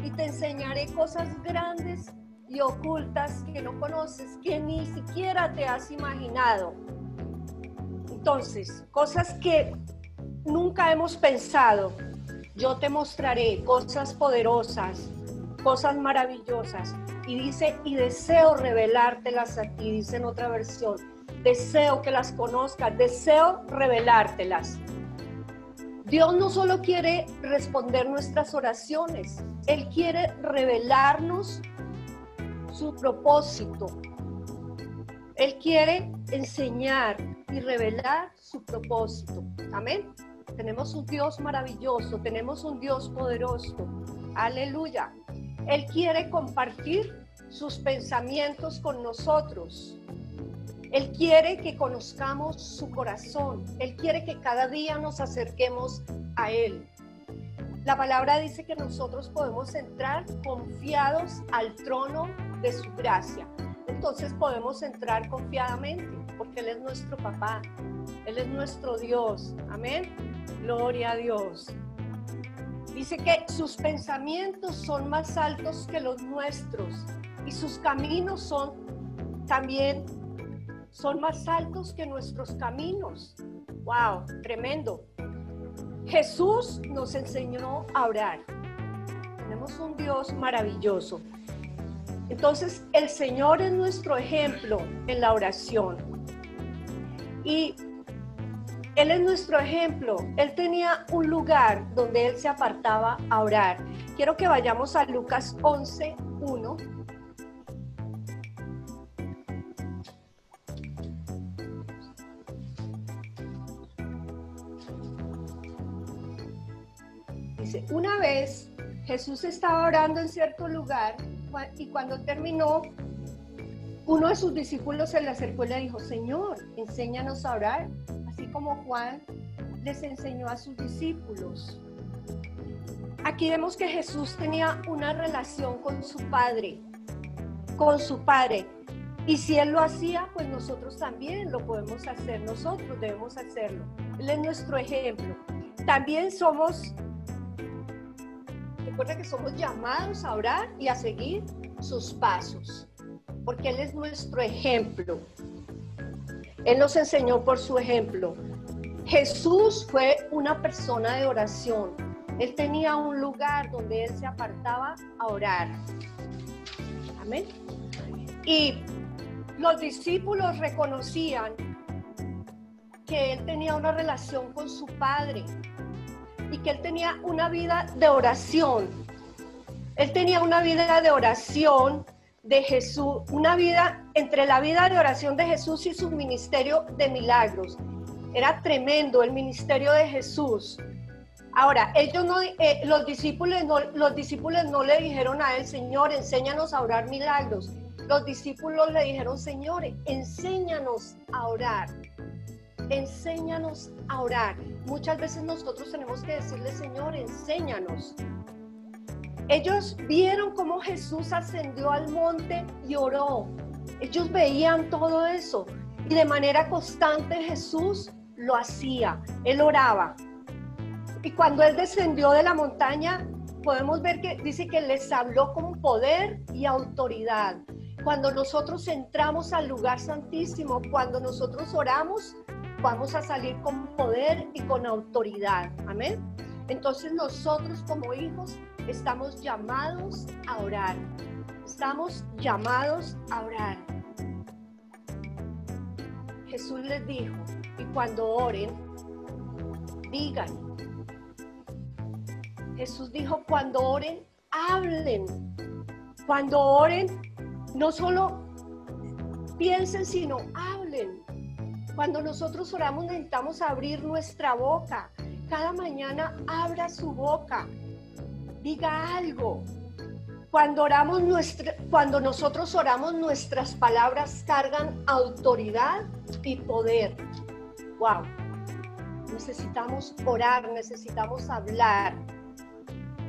Speaker 3: Y te enseñaré cosas grandes y ocultas que no conoces, que ni siquiera te has imaginado. Entonces, cosas que nunca hemos pensado, yo te mostraré cosas poderosas, cosas maravillosas. Y dice, y deseo revelártelas a ti, dice en otra versión. Deseo que las conozcas, deseo revelártelas. Dios no solo quiere responder nuestras oraciones, Él quiere revelarnos su propósito. Él quiere enseñar y revelar su propósito. Amén. Tenemos un Dios maravilloso, tenemos un Dios poderoso. Aleluya. Él quiere compartir sus pensamientos con nosotros. Él quiere que conozcamos su corazón. Él quiere que cada día nos acerquemos a Él. La palabra dice que nosotros podemos entrar confiados al trono de su gracia. Entonces podemos entrar confiadamente porque Él es nuestro papá. Él es nuestro Dios. Amén. Gloria a Dios. Dice que sus pensamientos son más altos que los nuestros y sus caminos son también son más altos que nuestros caminos. Wow, tremendo. Jesús nos enseñó a orar. Tenemos un Dios maravilloso. Entonces, el Señor es nuestro ejemplo en la oración. Y Él es nuestro ejemplo. Él tenía un lugar donde él se apartaba a orar. Quiero que vayamos a Lucas 11, 1. Dice, una vez Jesús estaba orando en cierto lugar y cuando terminó, uno de sus discípulos se le acercó y le dijo, Señor, enséñanos a orar, así como Juan les enseñó a sus discípulos. Aquí vemos que Jesús tenía una relación con su Padre, con su Padre. Y si Él lo hacía, pues nosotros también lo podemos hacer, nosotros debemos hacerlo. Él es nuestro ejemplo. También somos Recuerda que somos llamados a orar y a seguir sus pasos, porque Él es nuestro ejemplo. Él nos enseñó por su ejemplo. Jesús fue una persona de oración. Él tenía un lugar donde Él se apartaba a orar. Amén. Y los discípulos reconocían que Él tenía una relación con su Padre y que él tenía una vida de oración. Él tenía una vida de oración de Jesús, una vida entre la vida de oración de Jesús y su ministerio de milagros. Era tremendo el ministerio de Jesús. Ahora, ellos no, eh, los, discípulos no, los discípulos no le dijeron a él, Señor, enséñanos a orar milagros. Los discípulos le dijeron, Señor, enséñanos a orar enséñanos a orar. Muchas veces nosotros tenemos que decirle, Señor, enséñanos. Ellos vieron cómo Jesús ascendió al monte y oró. Ellos veían todo eso y de manera constante Jesús lo hacía. Él oraba. Y cuando él descendió de la montaña, podemos ver que dice que les habló con poder y autoridad. Cuando nosotros entramos al lugar santísimo, cuando nosotros oramos, vamos a salir con poder y con autoridad. Amén. Entonces nosotros como hijos estamos llamados a orar. Estamos llamados a orar. Jesús les dijo, y cuando oren, digan. Jesús dijo, cuando oren, hablen. Cuando oren, no solo piensen, sino hablen. Cuando nosotros oramos necesitamos abrir nuestra boca. Cada mañana abra su boca. Diga algo. Cuando oramos nuestra, cuando nosotros oramos nuestras palabras cargan autoridad y poder. Wow. Necesitamos orar, necesitamos hablar.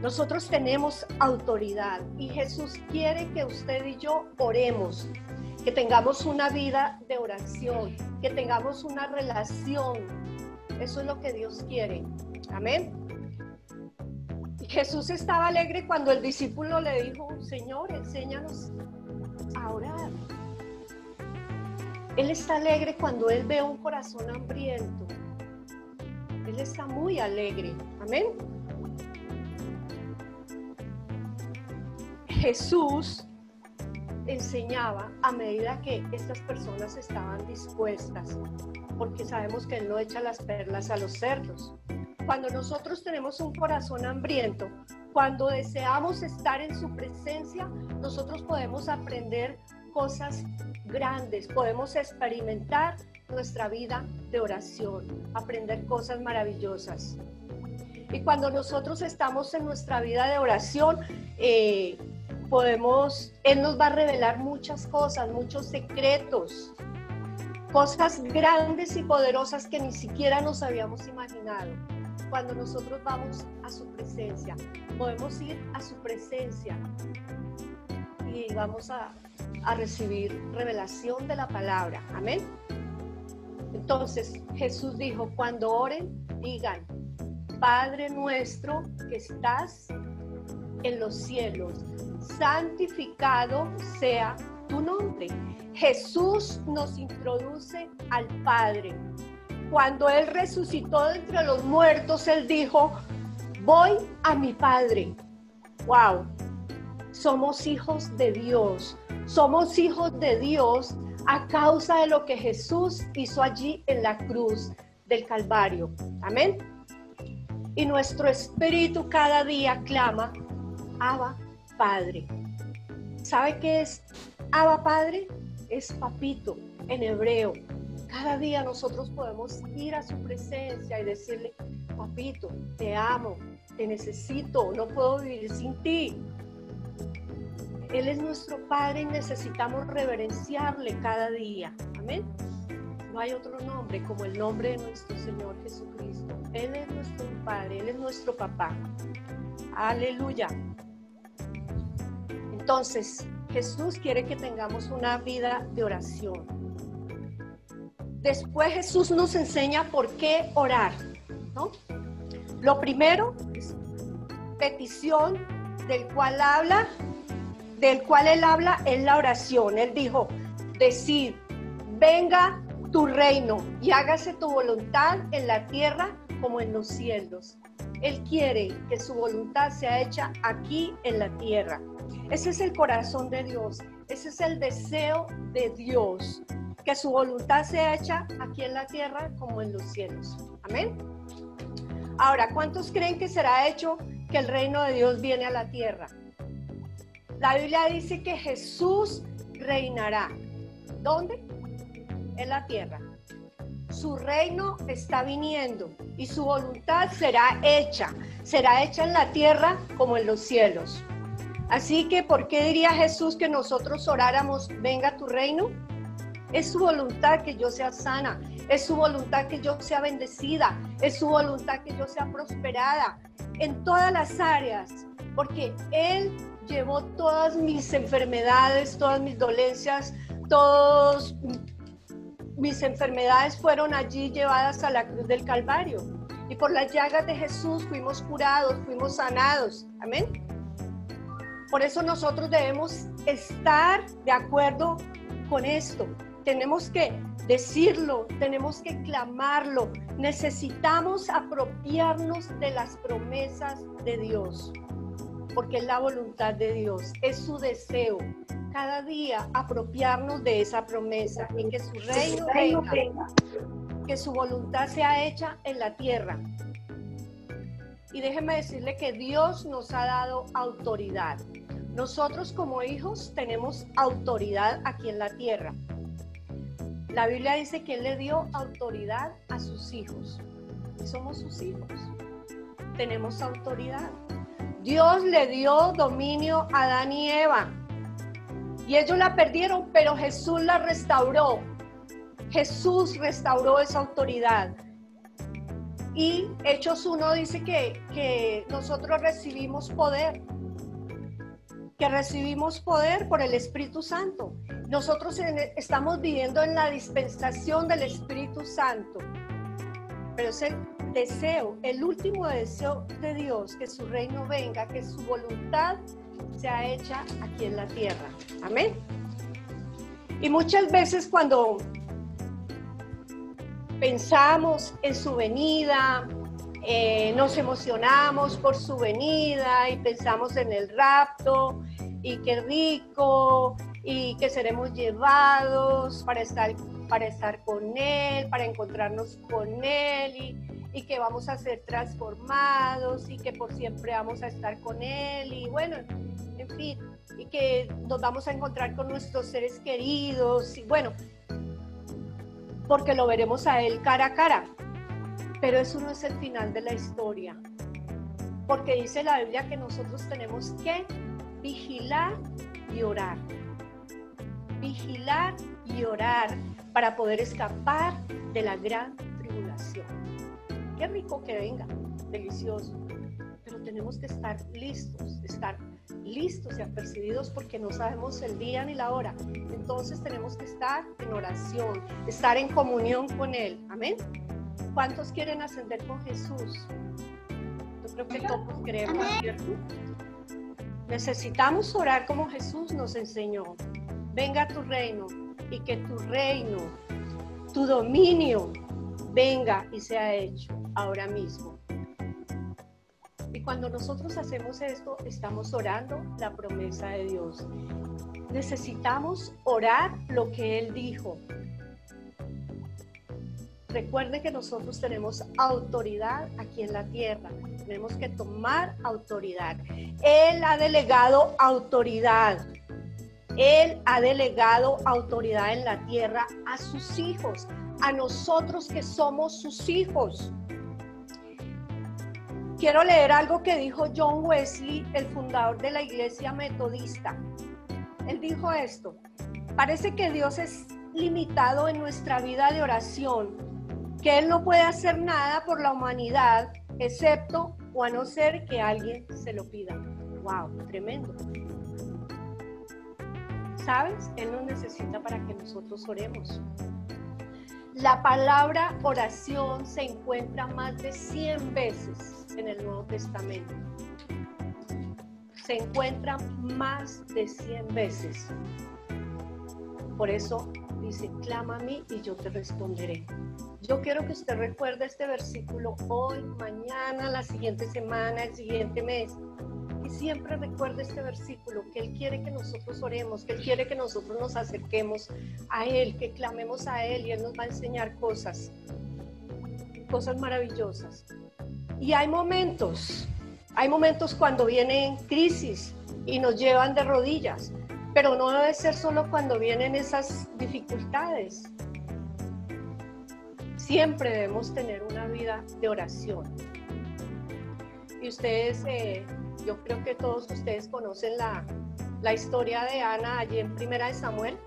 Speaker 3: Nosotros tenemos autoridad y Jesús quiere que usted y yo oremos que tengamos una vida de oración, que tengamos una relación. Eso es lo que Dios quiere. Amén. Jesús estaba alegre cuando el discípulo le dijo, Señor, enséñanos a orar. Él está alegre cuando Él ve un corazón hambriento. Él está muy alegre. Amén. Jesús enseñaba a medida que estas personas estaban dispuestas, porque sabemos que Él no echa las perlas a los cerdos. Cuando nosotros tenemos un corazón hambriento, cuando deseamos estar en su presencia, nosotros podemos aprender cosas grandes, podemos experimentar nuestra vida de oración, aprender cosas maravillosas. Y cuando nosotros estamos en nuestra vida de oración, eh, podemos, Él nos va a revelar muchas cosas, muchos secretos, cosas grandes y poderosas que ni siquiera nos habíamos imaginado. Cuando nosotros vamos a su presencia, podemos ir a su presencia y vamos a, a recibir revelación de la palabra. Amén. Entonces Jesús dijo, cuando oren, digan, Padre nuestro que estás en los cielos, santificado sea tu nombre. Jesús nos introduce al Padre. Cuando Él resucitó de entre los muertos, Él dijo, voy a mi Padre. Wow, somos hijos de Dios. Somos hijos de Dios a causa de lo que Jesús hizo allí en la cruz. del Calvario. Amén. Y nuestro espíritu cada día clama, Abba Padre. ¿Sabe qué es Abba Padre? Es papito en hebreo. Cada día nosotros podemos ir a su presencia y decirle, papito, te amo, te necesito, no puedo vivir sin ti. Él es nuestro Padre y necesitamos reverenciarle cada día. Amén. No hay otro nombre como el nombre de nuestro Señor Jesucristo. Él es nuestro Padre, Él es nuestro papá. Aleluya. Entonces, Jesús quiere que tengamos una vida de oración. Después Jesús nos enseña por qué orar, ¿no? Lo primero es petición del cual habla, del cual él habla es la oración. Él dijo, decir, venga tu reino y hágase tu voluntad en la tierra como en los cielos. Él quiere que su voluntad sea hecha aquí en la tierra. Ese es el corazón de Dios, ese es el deseo de Dios, que su voluntad sea hecha aquí en la tierra como en los cielos. Amén. Ahora, ¿cuántos creen que será hecho que el reino de Dios viene a la tierra? La Biblia dice que Jesús reinará. ¿Dónde? En la tierra. Su reino está viniendo y su voluntad será hecha. Será hecha en la tierra como en los cielos. Así que, ¿por qué diría Jesús que nosotros oráramos, venga tu reino? Es su voluntad que yo sea sana, es su voluntad que yo sea bendecida, es su voluntad que yo sea prosperada en todas las áreas, porque Él llevó todas mis enfermedades, todas mis dolencias, todas mis enfermedades fueron allí llevadas a la cruz del Calvario. Y por las llagas de Jesús fuimos curados, fuimos sanados. Amén. Por eso nosotros debemos estar de acuerdo con esto. Tenemos que decirlo, tenemos que clamarlo. Necesitamos apropiarnos de las promesas de Dios, porque es la voluntad de Dios, es su deseo. Cada día apropiarnos de esa promesa y que su reino venga, que su voluntad sea hecha en la tierra. Y déjeme decirle que Dios nos ha dado autoridad. Nosotros como hijos tenemos autoridad aquí en la tierra. La Biblia dice que Él le dio autoridad a sus hijos. Somos sus hijos. Tenemos autoridad. Dios le dio dominio a Adán y Eva. Y ellos la perdieron, pero Jesús la restauró. Jesús restauró esa autoridad. Y Hechos 1 dice que, que nosotros recibimos poder que recibimos poder por el Espíritu Santo. Nosotros estamos viviendo en la dispensación del Espíritu Santo. Pero es el deseo, el último deseo de Dios, que su reino venga, que su voluntad sea hecha aquí en la tierra. Amén. Y muchas veces cuando pensamos en su venida, eh, nos emocionamos por su venida y pensamos en el rapto y qué rico y que seremos llevados para estar, para estar con Él, para encontrarnos con Él y, y que vamos a ser transformados y que por siempre vamos a estar con Él y bueno, en fin, y que nos vamos a encontrar con nuestros seres queridos y bueno, porque lo veremos a Él cara a cara. Pero eso no es el final de la historia, porque dice la Biblia que nosotros tenemos que vigilar y orar. Vigilar y orar para poder escapar de la gran tribulación. Qué rico que venga, delicioso, pero tenemos que estar listos, estar listos y apercibidos porque no sabemos el día ni la hora. Entonces tenemos que estar en oración, estar en comunión con Él. Amén. ¿Cuántos quieren ascender con Jesús? Yo creo que todos queremos, ¿cierto? Necesitamos orar como Jesús nos enseñó. Venga tu reino y que tu reino, tu dominio, venga y sea hecho ahora mismo. Y cuando nosotros hacemos esto, estamos orando la promesa de Dios. Necesitamos orar lo que Él dijo. recuerde que nosotros tenemos autoridad aquí en la tierra. Tenemos que tomar autoridad. Él ha delegado autoridad. Él ha delegado autoridad en la tierra a sus hijos, a nosotros que somos sus hijos. Quiero leer algo que dijo John Wesley, el fundador de la iglesia metodista. Él dijo esto, parece que Dios es limitado en nuestra vida de oración, que Él no puede hacer nada por la humanidad, excepto o a no ser que alguien se lo pida. ¡Wow! Tremendo. ¿Sabes? Él nos necesita para que nosotros oremos. La palabra oración se encuentra más de 100 veces en el Nuevo Testamento. Se encuentra más de 100 veces. Por eso dice, clama a mí y yo te responderé. Yo quiero que usted recuerde este versículo hoy, mañana, la siguiente semana, el siguiente mes. Y siempre recuerde este versículo, que Él quiere que nosotros oremos, que Él quiere que nosotros nos acerquemos a Él, que clamemos a Él y Él nos va a enseñar cosas, cosas maravillosas. Y hay momentos, hay momentos cuando vienen crisis y nos llevan de rodillas, pero no debe ser solo cuando vienen esas dificultades. Siempre debemos tener una vida de oración. Y ustedes, eh, yo creo que todos ustedes conocen la, la historia de Ana allí en Primera de Samuel.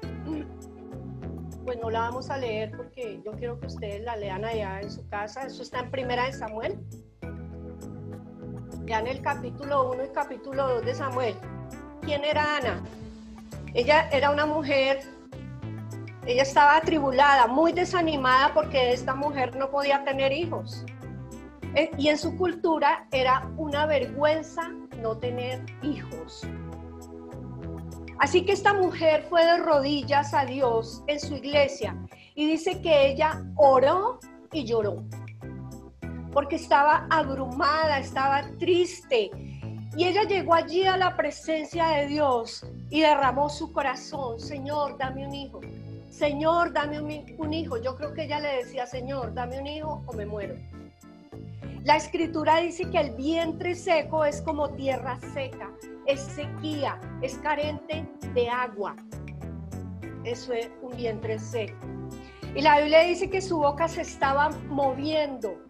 Speaker 3: Pues no la vamos a leer porque yo quiero que ustedes la lean allá en su casa. Eso está en Primera de Samuel. Ya en el capítulo 1 y capítulo 2 de Samuel. ¿Quién era Ana? Ella era una mujer, ella estaba atribulada, muy desanimada porque esta mujer no podía tener hijos. Eh, y en su cultura era una vergüenza no tener hijos. Así que esta mujer fue de rodillas a Dios en su iglesia y dice que ella oró y lloró porque estaba abrumada, estaba triste. Y ella llegó allí a la presencia de Dios y derramó su corazón, Señor, dame un hijo. Señor, dame un, hijo. Yo creo que ella le decía, Señor, dame un hijo o me muero. La escritura dice que el vientre seco es como tierra seca, es sequía, es carente de agua. Eso es un vientre seco. Y la Biblia dice que su boca se estaba moviendo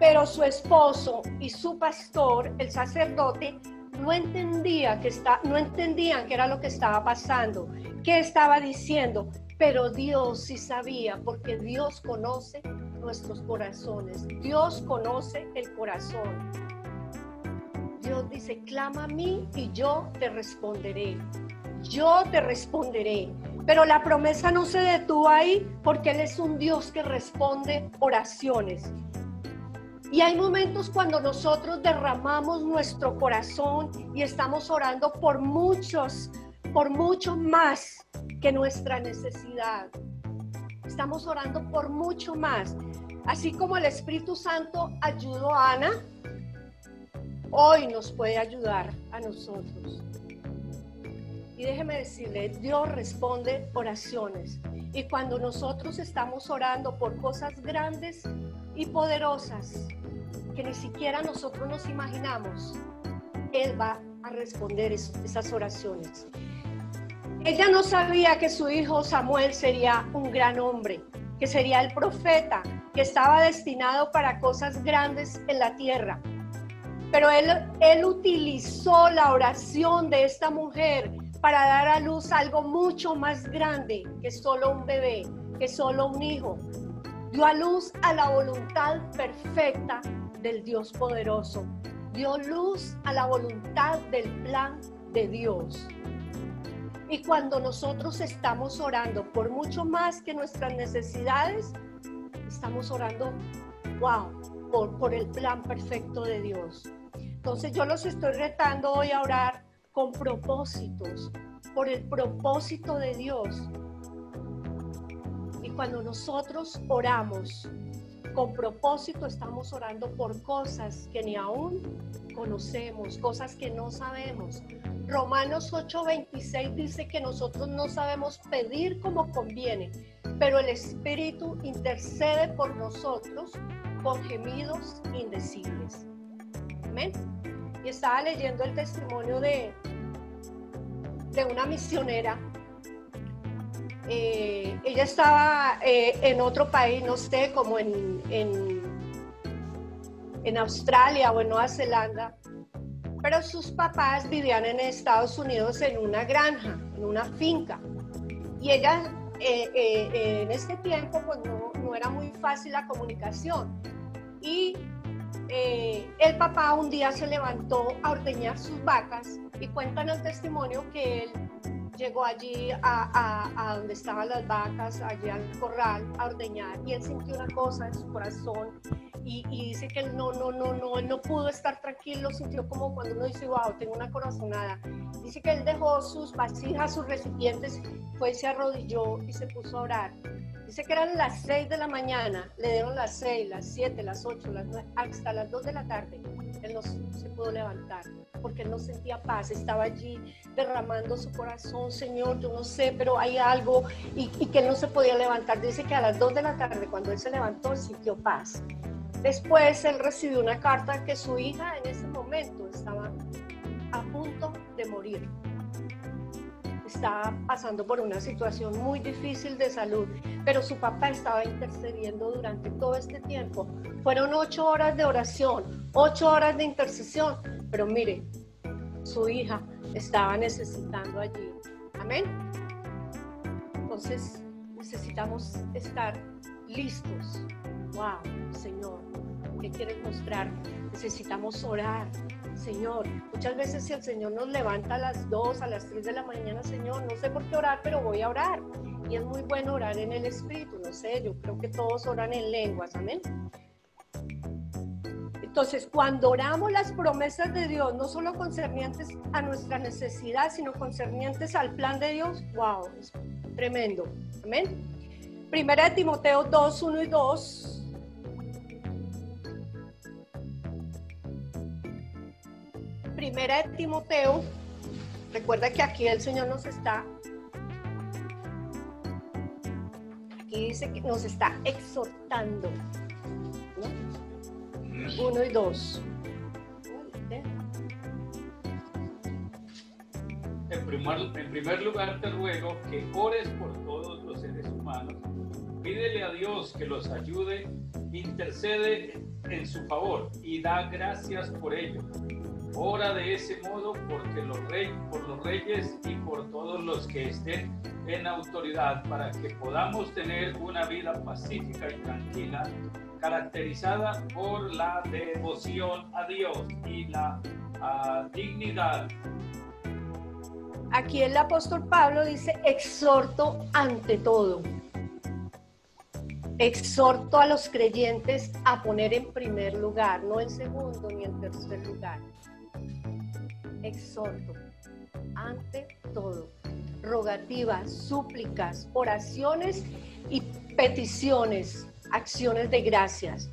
Speaker 3: pero su esposo y su pastor, el sacerdote, no entendía que está, no entendían qué era lo que estaba pasando, qué estaba diciendo, pero Dios sí sabía, porque Dios conoce nuestros corazones. Dios conoce el corazón. Dios dice, clama a mí y yo te responderé. Yo te responderé. Pero la promesa no se detuvo ahí porque Él es un Dios que responde oraciones. Y hay momentos cuando nosotros derramamos nuestro corazón y estamos orando por muchos, por mucho más que nuestra necesidad. Estamos orando por mucho más. Así como el Espíritu Santo ayudó a Ana, hoy nos puede ayudar a nosotros. Y déjeme decirle, Dios responde oraciones. Y cuando nosotros estamos orando por cosas grandes y poderosas, que ni siquiera nosotros nos imaginamos, Él va a responder esas oraciones. Ella no sabía que su hijo Samuel sería un gran hombre, que sería el profeta, que estaba destinado para cosas grandes en la tierra. Pero él, él utilizó la oración de esta mujer para dar a luz algo mucho más grande que solo un bebé, que solo un hijo. Dio a luz a la voluntad perfecta del Dios poderoso. Dio luz a la voluntad del plan de Dios. Y cuando nosotros estamos orando por mucho más que nuestras necesidades, estamos orando, wow, por, por el plan perfecto de Dios. Entonces yo los estoy retando hoy a orar con propósitos, por el propósito de Dios. Y cuando nosotros oramos, con propósito estamos orando por cosas que ni aún conocemos, cosas que no sabemos. Romanos 8:26 dice que nosotros no sabemos pedir como conviene, pero el Espíritu intercede por nosotros con gemidos indecibles. Amén. Y estaba leyendo el testimonio de, de una misionera eh, ella estaba eh, en otro país, no sé, como en, en, en Australia o en Nueva Zelanda, pero sus papás vivían en Estados Unidos en una granja, en una finca. Y ella eh, en este tiempo pues no, no, era muy fácil la comunicación. Y el papá un día se levantó a ordeñar sus vacas y cuentan el testimonio que él llegó allí a, a, donde estaban las vacas, allí al corral, a ordeñar, y él sintió una cosa en su corazón y, dice que él no, no, no, no, él no pudo estar tranquilo, sintió como cuando uno dice, wow, tengo una corazonada. Dice que él dejó sus vasijas, sus recipientes, fue y se arrodilló y se puso a orar. Dice que eran las 6 de la mañana, le dieron las 6, las 7, las 8, las 9, hasta las 2 de la tarde. Él no se pudo levantar porque él no sentía paz, estaba allí derramando su corazón, Señor, yo no sé, pero hay algo, y, que él no se podía levantar. Dice que a las 2 de la tarde, cuando él se levantó, sintió paz. Después él recibió una carta que su hija en ese momento estaba a punto de morir estaba pasando por una situación muy difícil de salud, pero su papá estaba intercediendo durante todo este tiempo. Fueron ocho horas de oración, ocho horas de intercesión, pero mire, su hija estaba necesitando allí. Amén. Entonces necesitamos estar listos. Wow, Señor, ¿qué quieres mostrar? Necesitamos orar, Señor. Muchas veces si el Señor nos levanta a las 2, a las 3 de la mañana, Señor, no sé por qué orar, pero voy a orar. Y es muy bueno orar en el Espíritu, no sé, yo creo que todos oran en lenguas, amén. Entonces, cuando oramos las promesas de Dios, no solo concernientes a nuestra necesidad, sino concernientes al plan de Dios, wow, es tremendo. Amén. Primera de Timoteo 2, 1 y 2 Primera de Timoteo, recuerda que aquí el Señor nos está, aquí dice que nos está exhortando. Uno y dos.
Speaker 5: En primer, lugar te ruego que ores por todos los seres humanos. Pídele a Dios que los ayude, intercede en su favor y da gracias por ello Ora de ese modo porque los por los reyes y por todos los que estén en autoridad para que podamos tener una vida pacífica y tranquila, caracterizada por la devoción a Dios y la dignidad.
Speaker 3: Aquí el apóstol Pablo dice, exhorto ante todo. Exhorto a los creyentes a poner en primer lugar, no en segundo ni en tercer lugar exhorto, ante todo, rogativas, súplicas, oraciones y peticiones, acciones de gracias.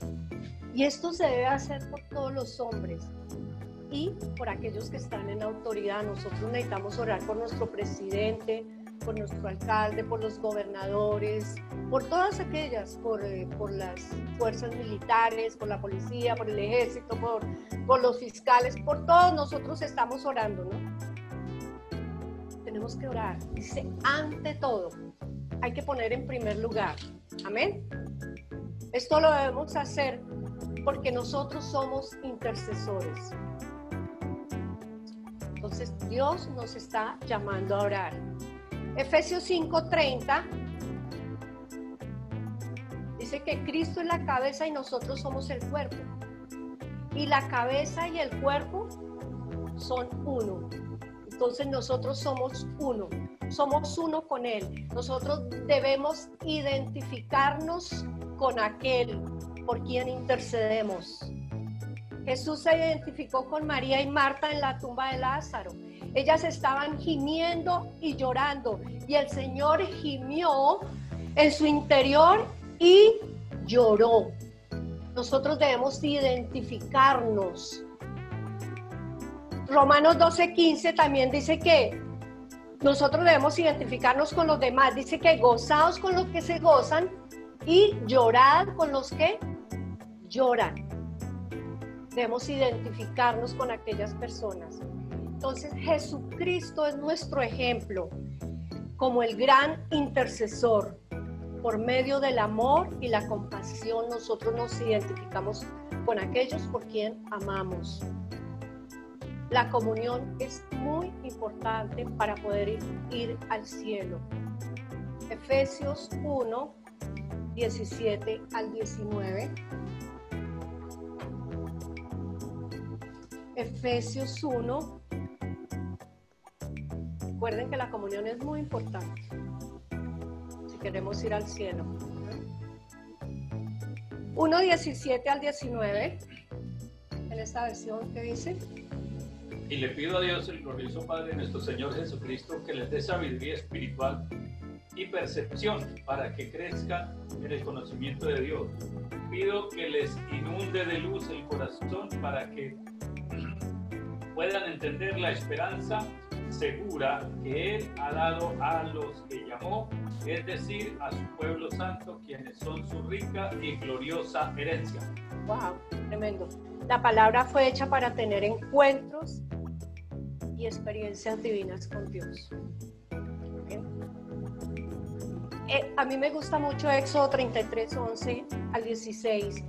Speaker 3: Y esto se debe hacer por todos los hombres y por aquellos que están en autoridad. Nosotros necesitamos orar por nuestro presidente, por nuestro alcalde, por los gobernadores, por todas aquellas, por, eh, por las fuerzas militares, por la policía, por el ejército, por, por los fiscales, por todos nosotros estamos orando, ¿no? Tenemos que orar. Dice, ante todo, hay que poner en primer lugar. Amén. Esto lo debemos hacer porque nosotros somos intercesores. Entonces Dios nos está llamando a orar. Efesios 5:30 dice que Cristo es la cabeza y nosotros somos el cuerpo. Y la cabeza y el cuerpo son uno. Entonces nosotros somos uno, somos uno con Él. Nosotros debemos identificarnos con aquel por quien intercedemos. Jesús se identificó con María y Marta en la tumba de Lázaro. Ellas estaban gimiendo y llorando y el Señor gimió en su interior y lloró. nosotros debemos identificarnos. Romanos 12:15 también dice que nosotros debemos identificarnos con los demás. Dice que gozaos con los que se gozan y llorad con los que lloran. Debemos identificarnos con aquellas personas. Entonces Jesucristo es nuestro ejemplo como el gran intercesor. Por medio del amor y la compasión nosotros nos identificamos con aquellos por quien amamos. La comunión es muy importante para poder ir, al cielo. Efesios 1, 17 al 19. Efesios 1. Recuerden que la comunión es muy importante si queremos ir al cielo. 1, 17 al 19. En esta versión que dice.
Speaker 5: Y le pido a Dios, el glorioso Padre, nuestro Señor Jesucristo, que les dé sabiduría espiritual y percepción para que crezcan en el conocimiento de Dios. Pido que les inunde de luz el corazón para que puedan entender la esperanza segura que Él ha dado a los que llamó, es decir, a su pueblo santo, quienes son su rica y gloriosa herencia.
Speaker 3: Wow, tremendo. La palabra fue hecha para tener encuentros y experiencias divinas con Dios. Eh, a mí me gusta mucho Éxodo 33, 11 al 16,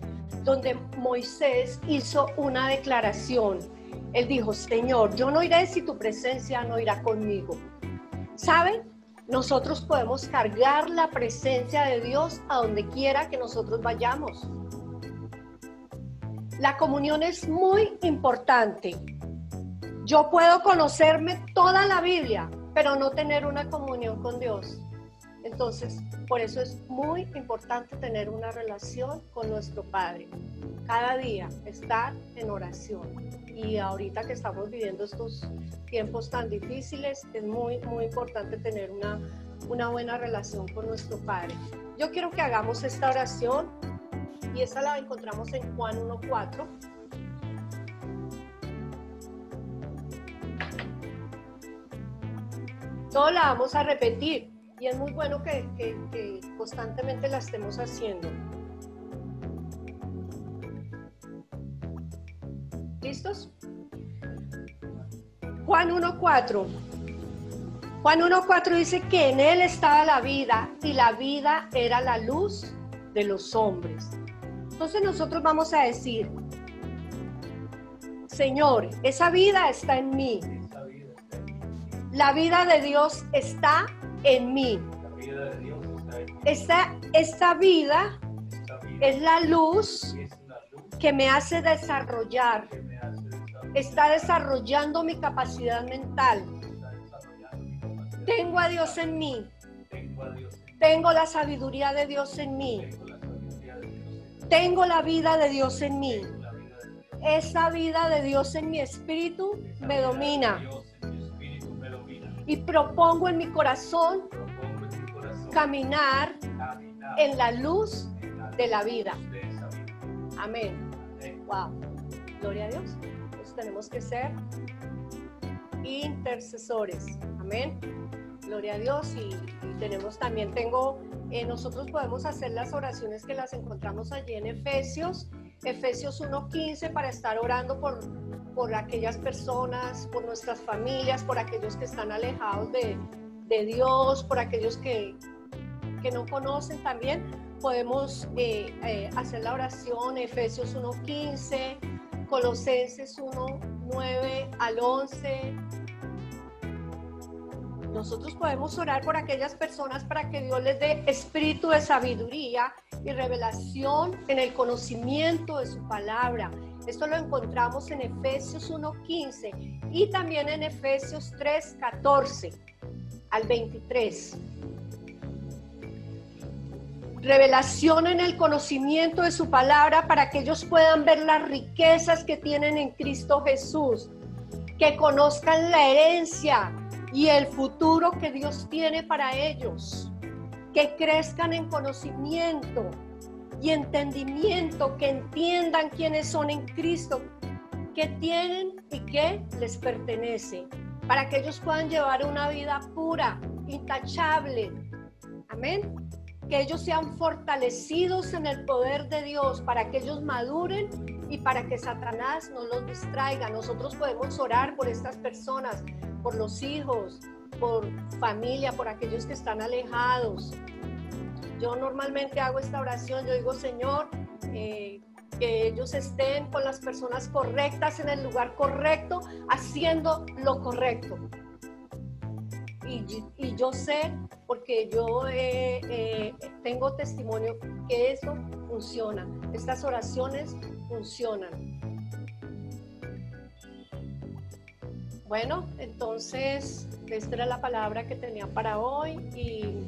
Speaker 3: donde Moisés hizo una declaración. Él dijo, Señor, yo no iré si tu presencia no irá conmigo. ¿Saben? Nosotros podemos cargar la presencia de Dios a donde quiera que nosotros vayamos. La comunión es muy importante. Yo puedo conocerme toda la Biblia, pero no tener una comunión con Dios. Entonces, por eso es muy importante tener una relación con nuestro Padre. Cada día estar en oración. Y ahorita que estamos viviendo estos tiempos tan difíciles, es muy, muy importante tener una, una buena relación con nuestro Padre. Yo quiero que hagamos esta oración y esa la encontramos en Juan 1.4. Todo la vamos a repetir y es muy bueno que, que, que constantemente la estemos haciendo. ¿Listos? Juan 1.4. Juan 1.4 dice que en él estaba la vida y la vida era la luz de los hombres. Entonces nosotros vamos a decir, Señor, esa vida está en mí. La vida de Dios está en mí. Esta, esta vida es la luz que me hace desarrollar. Está desarrollando mi capacidad mental. Tengo a Dios en mí. Tengo la sabiduría de Dios en mí. Tengo la vida de Dios en mí. Esa vida de Dios en mi espíritu me domina. Y propongo en mi corazón caminar en la luz de la vida. Amén. Wow. Gloria a Dios. Pues tenemos que ser intercesores. Amén. Gloria a Dios. Y, y tenemos también, tengo, eh, nosotros podemos hacer las oraciones que las encontramos allí en Efesios, Efesios 1.15 para estar orando por, por aquellas personas, por nuestras familias, por aquellos que están alejados de, Dios, por aquellos que, que no conocen también. Podemos eh, eh, hacer la oración Efesios 1.15, Colosenses 1.9 al 11. Nosotros podemos orar por aquellas personas para que Dios les dé espíritu de sabiduría y revelación en el conocimiento de su palabra. Esto lo encontramos en Efesios 1.15 y también en Efesios 3.14 al 23. Revelación en el conocimiento de su palabra para que ellos puedan ver las riquezas que tienen en Cristo Jesús, que conozcan la herencia y el futuro que Dios tiene para ellos, que crezcan en conocimiento y entendimiento, que entiendan quiénes son en Cristo, qué tienen y qué les pertenece, para que ellos puedan llevar una vida pura, intachable. Amén. Que ellos sean fortalecidos en el poder de Dios, para que ellos maduren y para que Satanás no los distraiga. Nosotros podemos orar por estas personas, por los hijos, por familia, por aquellos que están alejados. Yo normalmente hago esta oración, yo digo, Señor, eh, que ellos estén con las personas correctas en el lugar correcto, haciendo lo correcto. Y, yo sé, porque yo eh, eh, tengo testimonio, que eso funciona. Estas oraciones funcionan. Bueno, entonces esta era la palabra que tenía para hoy y